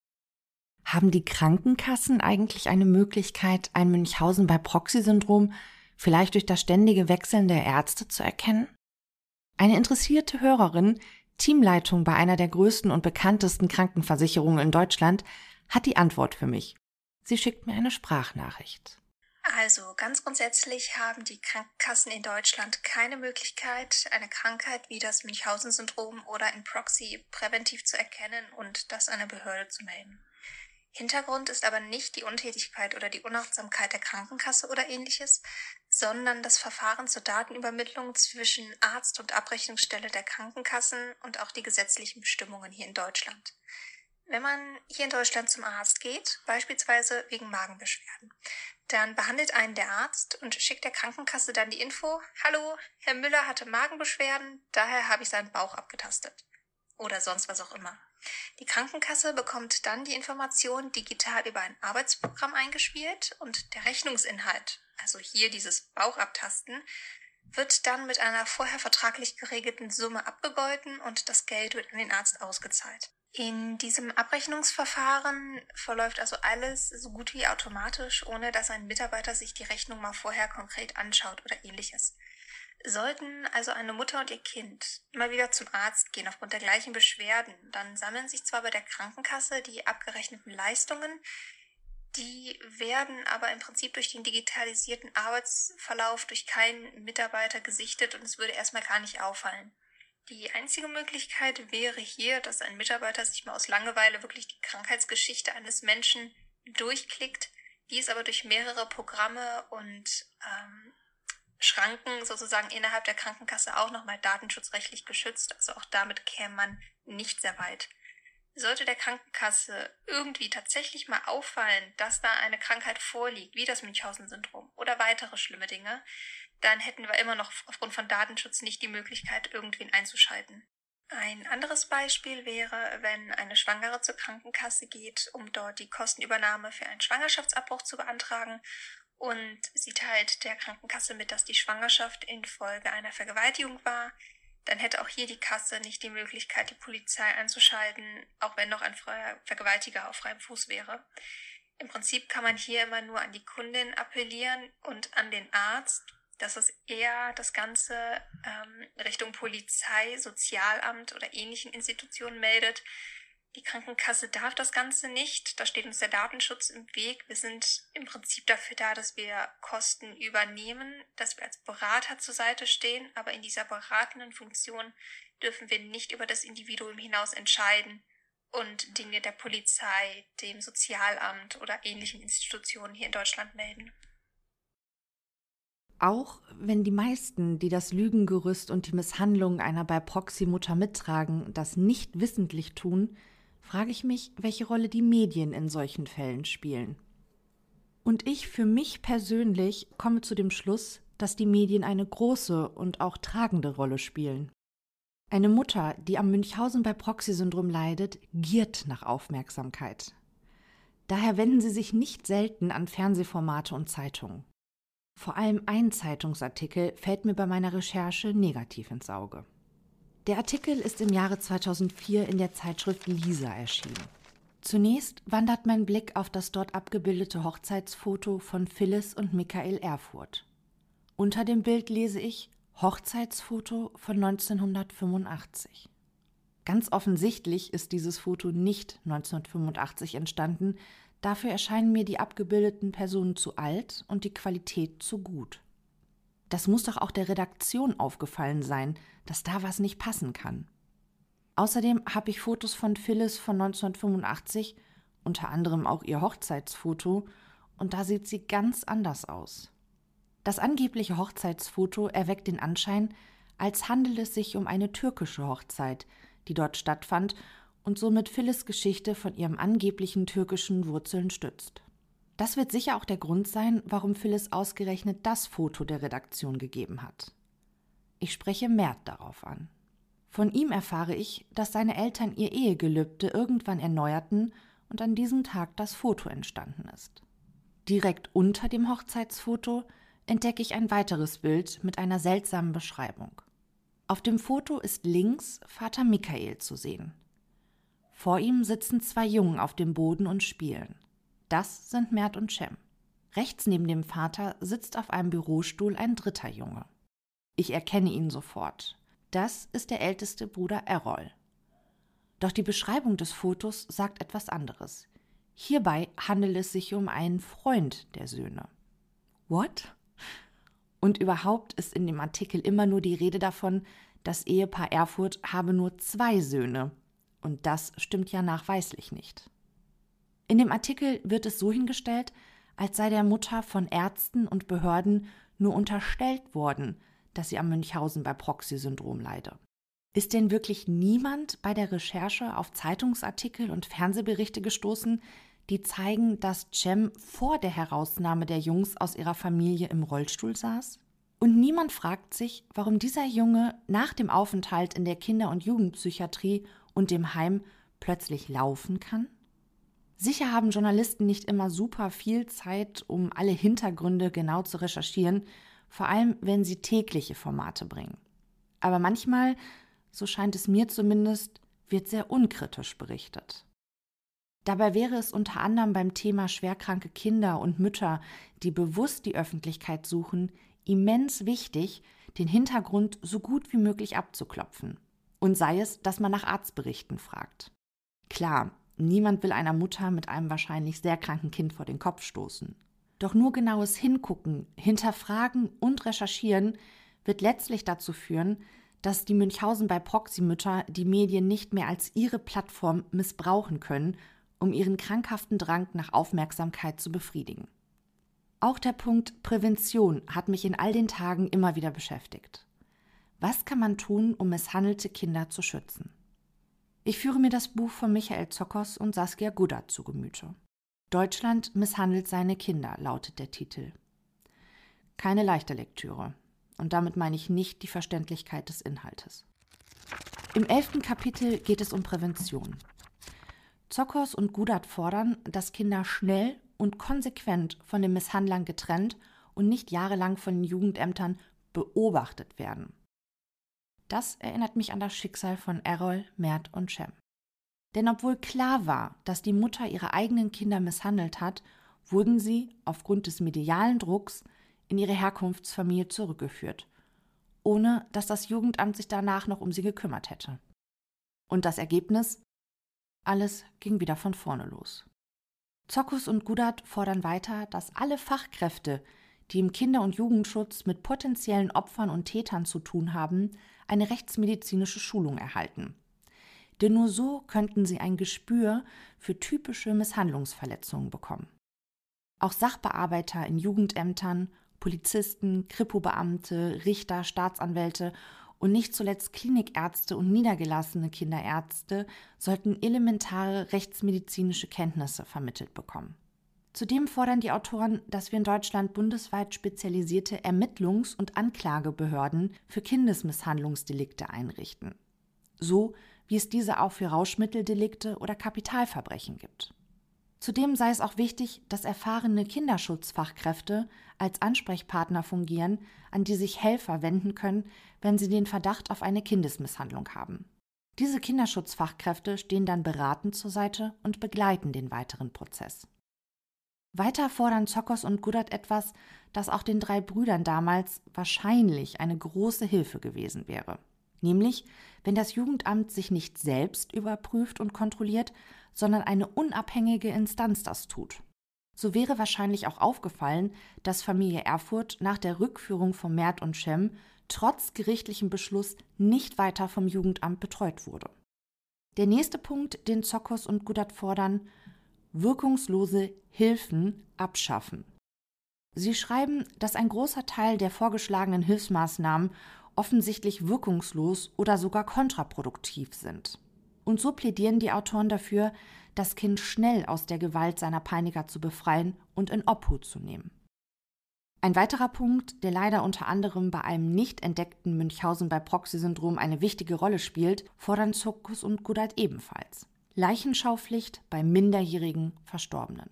Haben die Krankenkassen eigentlich eine Möglichkeit, ein Münchhausen bei Proxy-Syndrom vielleicht durch das ständige Wechseln der Ärzte zu erkennen? Eine interessierte Hörerin, Teamleitung bei einer der größten und bekanntesten Krankenversicherungen in Deutschland, hat die Antwort für mich. Sie schickt mir eine Sprachnachricht. Also ganz grundsätzlich haben die Krankenkassen in Deutschland keine Möglichkeit, eine Krankheit wie das Münchhausen-Syndrom oder in Proxy präventiv zu erkennen und das einer Behörde zu melden. Hintergrund ist aber nicht die Untätigkeit oder die Unachtsamkeit der Krankenkasse oder ähnliches, sondern das Verfahren zur Datenübermittlung zwischen Arzt und Abrechnungsstelle der Krankenkassen und auch die gesetzlichen Bestimmungen hier in Deutschland. Wenn man hier in Deutschland zum Arzt geht, beispielsweise wegen Magenbeschwerden, dann behandelt einen der Arzt und schickt der Krankenkasse dann die Info, hallo, Herr Müller hatte Magenbeschwerden, daher habe ich seinen Bauch abgetastet. Oder sonst was auch immer. Die Krankenkasse bekommt dann die Information digital über ein Arbeitsprogramm eingespielt und der Rechnungsinhalt, also hier dieses Bauchabtasten, wird dann mit einer vorher vertraglich geregelten Summe abgegolten und das Geld wird an den Arzt ausgezahlt. In diesem Abrechnungsverfahren verläuft also alles so gut wie automatisch, ohne dass ein Mitarbeiter sich die Rechnung mal vorher konkret anschaut oder ähnliches. Sollten also eine Mutter und ihr Kind immer wieder zum Arzt gehen aufgrund der gleichen Beschwerden, dann sammeln sich zwar bei der Krankenkasse die abgerechneten Leistungen, die werden aber im Prinzip durch den digitalisierten Arbeitsverlauf durch keinen Mitarbeiter gesichtet und es würde erstmal gar nicht auffallen. Die einzige Möglichkeit wäre hier, dass ein Mitarbeiter sich mal aus Langeweile wirklich die Krankheitsgeschichte eines Menschen durchklickt, dies aber durch mehrere Programme und ähm, Schranken sozusagen innerhalb der Krankenkasse auch nochmal datenschutzrechtlich geschützt. Also auch damit käme man nicht sehr weit. Sollte der Krankenkasse irgendwie tatsächlich mal auffallen, dass da eine Krankheit vorliegt, wie das Münchhausen-Syndrom oder weitere schlimme Dinge, dann hätten wir immer noch aufgrund von Datenschutz nicht die Möglichkeit, irgendwen einzuschalten. Ein anderes Beispiel wäre, wenn eine Schwangere zur Krankenkasse geht, um dort die Kostenübernahme für einen Schwangerschaftsabbruch zu beantragen und sie teilt der Krankenkasse mit, dass die Schwangerschaft infolge einer Vergewaltigung war, dann hätte auch hier die Kasse nicht die Möglichkeit, die Polizei einzuschalten, auch wenn noch ein Vergewaltiger auf freiem Fuß wäre. Im Prinzip kann man hier immer nur an die Kundin appellieren und an den Arzt, dass es eher das Ganze ähm, Richtung Polizei, Sozialamt oder ähnlichen Institutionen meldet. Die Krankenkasse darf das Ganze nicht. Da steht uns der Datenschutz im Weg. Wir sind im Prinzip dafür da, dass wir Kosten übernehmen, dass wir als Berater zur Seite stehen. Aber in dieser beratenden Funktion dürfen wir nicht über das Individuum hinaus entscheiden und Dinge der Polizei, dem Sozialamt oder ähnlichen Institutionen hier in Deutschland melden. Auch wenn die meisten, die das Lügengerüst und die Misshandlung einer bei Proxy-Mutter mittragen, das nicht wissentlich tun, frage ich mich, welche Rolle die Medien in solchen Fällen spielen. Und ich für mich persönlich komme zu dem Schluss, dass die Medien eine große und auch tragende Rolle spielen. Eine Mutter, die am Münchhausen bei Proxy-Syndrom leidet, giert nach Aufmerksamkeit. Daher wenden sie sich nicht selten an Fernsehformate und Zeitungen. Vor allem ein Zeitungsartikel fällt mir bei meiner Recherche negativ ins Auge. Der Artikel ist im Jahre 2004 in der Zeitschrift Lisa erschienen. Zunächst wandert mein Blick auf das dort abgebildete Hochzeitsfoto von Phyllis und Michael Erfurt. Unter dem Bild lese ich Hochzeitsfoto von 1985. Ganz offensichtlich ist dieses Foto nicht 1985 entstanden, Dafür erscheinen mir die abgebildeten Personen zu alt und die Qualität zu gut. Das muss doch auch der Redaktion aufgefallen sein, dass da was nicht passen kann. Außerdem habe ich Fotos von Phyllis von 1985, unter anderem auch ihr Hochzeitsfoto, und da sieht sie ganz anders aus. Das angebliche Hochzeitsfoto erweckt den Anschein, als handele es sich um eine türkische Hochzeit, die dort stattfand und somit Phyllis Geschichte von ihrem angeblichen türkischen Wurzeln stützt. Das wird sicher auch der Grund sein, warum Phyllis ausgerechnet das Foto der Redaktion gegeben hat. Ich spreche Mert darauf an. Von ihm erfahre ich, dass seine Eltern ihr Ehegelübde irgendwann erneuerten und an diesem Tag das Foto entstanden ist. Direkt unter dem Hochzeitsfoto entdecke ich ein weiteres Bild mit einer seltsamen Beschreibung. Auf dem Foto ist links Vater Michael zu sehen. Vor ihm sitzen zwei Jungen auf dem Boden und spielen. Das sind Mert und Cem. Rechts neben dem Vater sitzt auf einem Bürostuhl ein dritter Junge. Ich erkenne ihn sofort. Das ist der älteste Bruder Errol. Doch die Beschreibung des Fotos sagt etwas anderes. Hierbei handelt es sich um einen Freund der Söhne. What? Und überhaupt ist in dem Artikel immer nur die Rede davon, das Ehepaar Erfurt habe nur zwei Söhne, und das stimmt ja nachweislich nicht. In dem Artikel wird es so hingestellt, als sei der Mutter von Ärzten und Behörden nur unterstellt worden, dass sie am Münchhausen bei Proxy-Syndrom leide. Ist denn wirklich niemand bei der Recherche auf Zeitungsartikel und Fernsehberichte gestoßen, die zeigen, dass Cem vor der Herausnahme der Jungs aus ihrer Familie im Rollstuhl saß? Und niemand fragt sich, warum dieser Junge nach dem Aufenthalt in der Kinder- und Jugendpsychiatrie und dem Heim plötzlich laufen kann? Sicher haben Journalisten nicht immer super viel Zeit, um alle Hintergründe genau zu recherchieren, vor allem wenn sie tägliche Formate bringen. Aber manchmal, so scheint es mir zumindest, wird sehr unkritisch berichtet. Dabei wäre es unter anderem beim Thema schwerkranke Kinder und Mütter, die bewusst die Öffentlichkeit suchen, immens wichtig, den Hintergrund so gut wie möglich abzuklopfen. Und sei es, dass man nach Arztberichten fragt. Klar, niemand will einer Mutter mit einem wahrscheinlich sehr kranken Kind vor den Kopf stoßen. Doch nur genaues Hingucken, Hinterfragen und Recherchieren wird letztlich dazu führen, dass die Münchhausen bei Proxy-Mütter die Medien nicht mehr als ihre Plattform missbrauchen können, um ihren krankhaften Drang nach Aufmerksamkeit zu befriedigen. Auch der Punkt Prävention hat mich in all den Tagen immer wieder beschäftigt. Was kann man tun, um misshandelte Kinder zu schützen? Ich führe mir das Buch von Michael Zokos und Saskia Gudat zu Gemüte. Deutschland misshandelt seine Kinder, lautet der Titel. Keine leichte Lektüre. Und damit meine ich nicht die Verständlichkeit des Inhaltes. Im elften Kapitel geht es um Prävention. Zokos und Gudat fordern, dass Kinder schnell und konsequent von den Misshandlern getrennt und nicht jahrelang von den Jugendämtern beobachtet werden. Das erinnert mich an das Schicksal von Errol, Mert und Cem. Denn obwohl klar war, dass die Mutter ihre eigenen Kinder misshandelt hat, wurden sie, aufgrund des medialen Drucks, in ihre Herkunftsfamilie zurückgeführt, ohne dass das Jugendamt sich danach noch um sie gekümmert hätte. Und das Ergebnis? Alles ging wieder von vorne los. Zockus und Gudat fordern weiter, dass alle Fachkräfte, die im Kinder- und Jugendschutz mit potenziellen Opfern und Tätern zu tun haben, eine rechtsmedizinische Schulung erhalten. Denn nur so könnten sie ein Gespür für typische Misshandlungsverletzungen bekommen. Auch Sachbearbeiter in Jugendämtern, Polizisten, Kripo-Beamte, Richter, Staatsanwälte und nicht zuletzt Klinikärzte und niedergelassene Kinderärzte sollten elementare rechtsmedizinische Kenntnisse vermittelt bekommen. Zudem fordern die Autoren, dass wir in Deutschland bundesweit spezialisierte Ermittlungs- und Anklagebehörden für Kindesmisshandlungsdelikte einrichten. So wie es diese auch für Rauschmitteldelikte oder Kapitalverbrechen gibt. Zudem sei es auch wichtig, dass erfahrene Kinderschutzfachkräfte als Ansprechpartner fungieren, an die sich Helfer wenden können, wenn sie den Verdacht auf eine Kindesmisshandlung haben. Diese Kinderschutzfachkräfte stehen dann beratend zur Seite und begleiten den weiteren Prozess. Weiter fordern Zokos und Gudat etwas, das auch den drei Brüdern damals wahrscheinlich eine große Hilfe gewesen wäre. Nämlich, wenn das Jugendamt sich nicht selbst überprüft und kontrolliert, sondern eine unabhängige Instanz das tut. So wäre wahrscheinlich auch aufgefallen, dass Familie Erfurt nach der Rückführung von Mert und Schem trotz gerichtlichem Beschluss nicht weiter vom Jugendamt betreut wurde. Der nächste Punkt, den Zokos und Gudat fordern, wirkungslose Hilfen abschaffen. Sie schreiben, dass ein großer Teil der vorgeschlagenen Hilfsmaßnahmen offensichtlich wirkungslos oder sogar kontraproduktiv sind. Und so plädieren die Autoren dafür, das Kind schnell aus der Gewalt seiner Peiniger zu befreien und in Obhut zu nehmen. Ein weiterer Punkt, der leider unter anderem bei einem nicht entdeckten Münchhausen bei Proxy-Syndrom eine wichtige Rolle spielt, fordern Zuckus und Gudalt ebenfalls. Leichenschaupflicht bei minderjährigen Verstorbenen.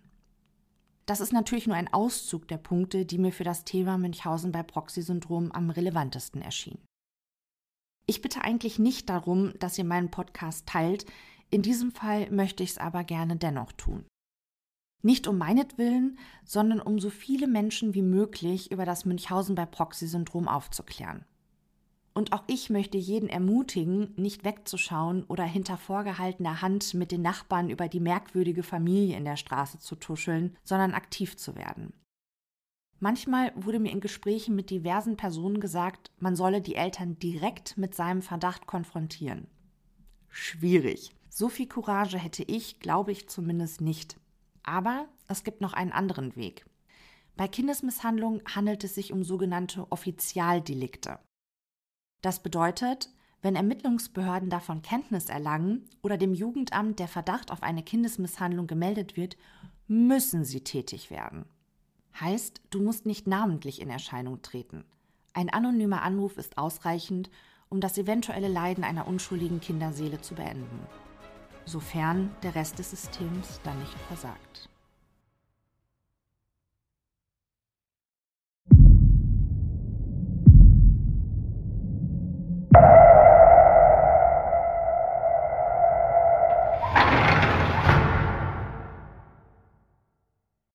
Das ist natürlich nur ein Auszug der Punkte, die mir für das Thema Münchhausen bei Proxy-Syndrom am relevantesten erschienen. Ich bitte eigentlich nicht darum, dass ihr meinen Podcast teilt. In diesem Fall möchte ich es aber gerne dennoch tun. Nicht um meinetwillen, sondern um so viele Menschen wie möglich über das Münchhausen bei Proxy-Syndrom aufzuklären. Und auch ich möchte jeden ermutigen, nicht wegzuschauen oder hinter vorgehaltener Hand mit den Nachbarn über die merkwürdige Familie in der Straße zu tuscheln, sondern aktiv zu werden. Manchmal wurde mir in Gesprächen mit diversen Personen gesagt, man solle die Eltern direkt mit seinem Verdacht konfrontieren. Schwierig. So viel Courage hätte ich, glaube ich zumindest nicht. Aber es gibt noch einen anderen Weg. Bei Kindesmisshandlung handelt es sich um sogenannte Offizialdelikte. Das bedeutet, wenn Ermittlungsbehörden davon Kenntnis erlangen oder dem Jugendamt der Verdacht auf eine Kindesmisshandlung gemeldet wird, müssen sie tätig werden. Heißt, du musst nicht namentlich in Erscheinung treten. Ein anonymer Anruf ist ausreichend, um das eventuelle Leiden einer unschuldigen Kinderseele zu beenden. Sofern der Rest des Systems dann nicht versagt.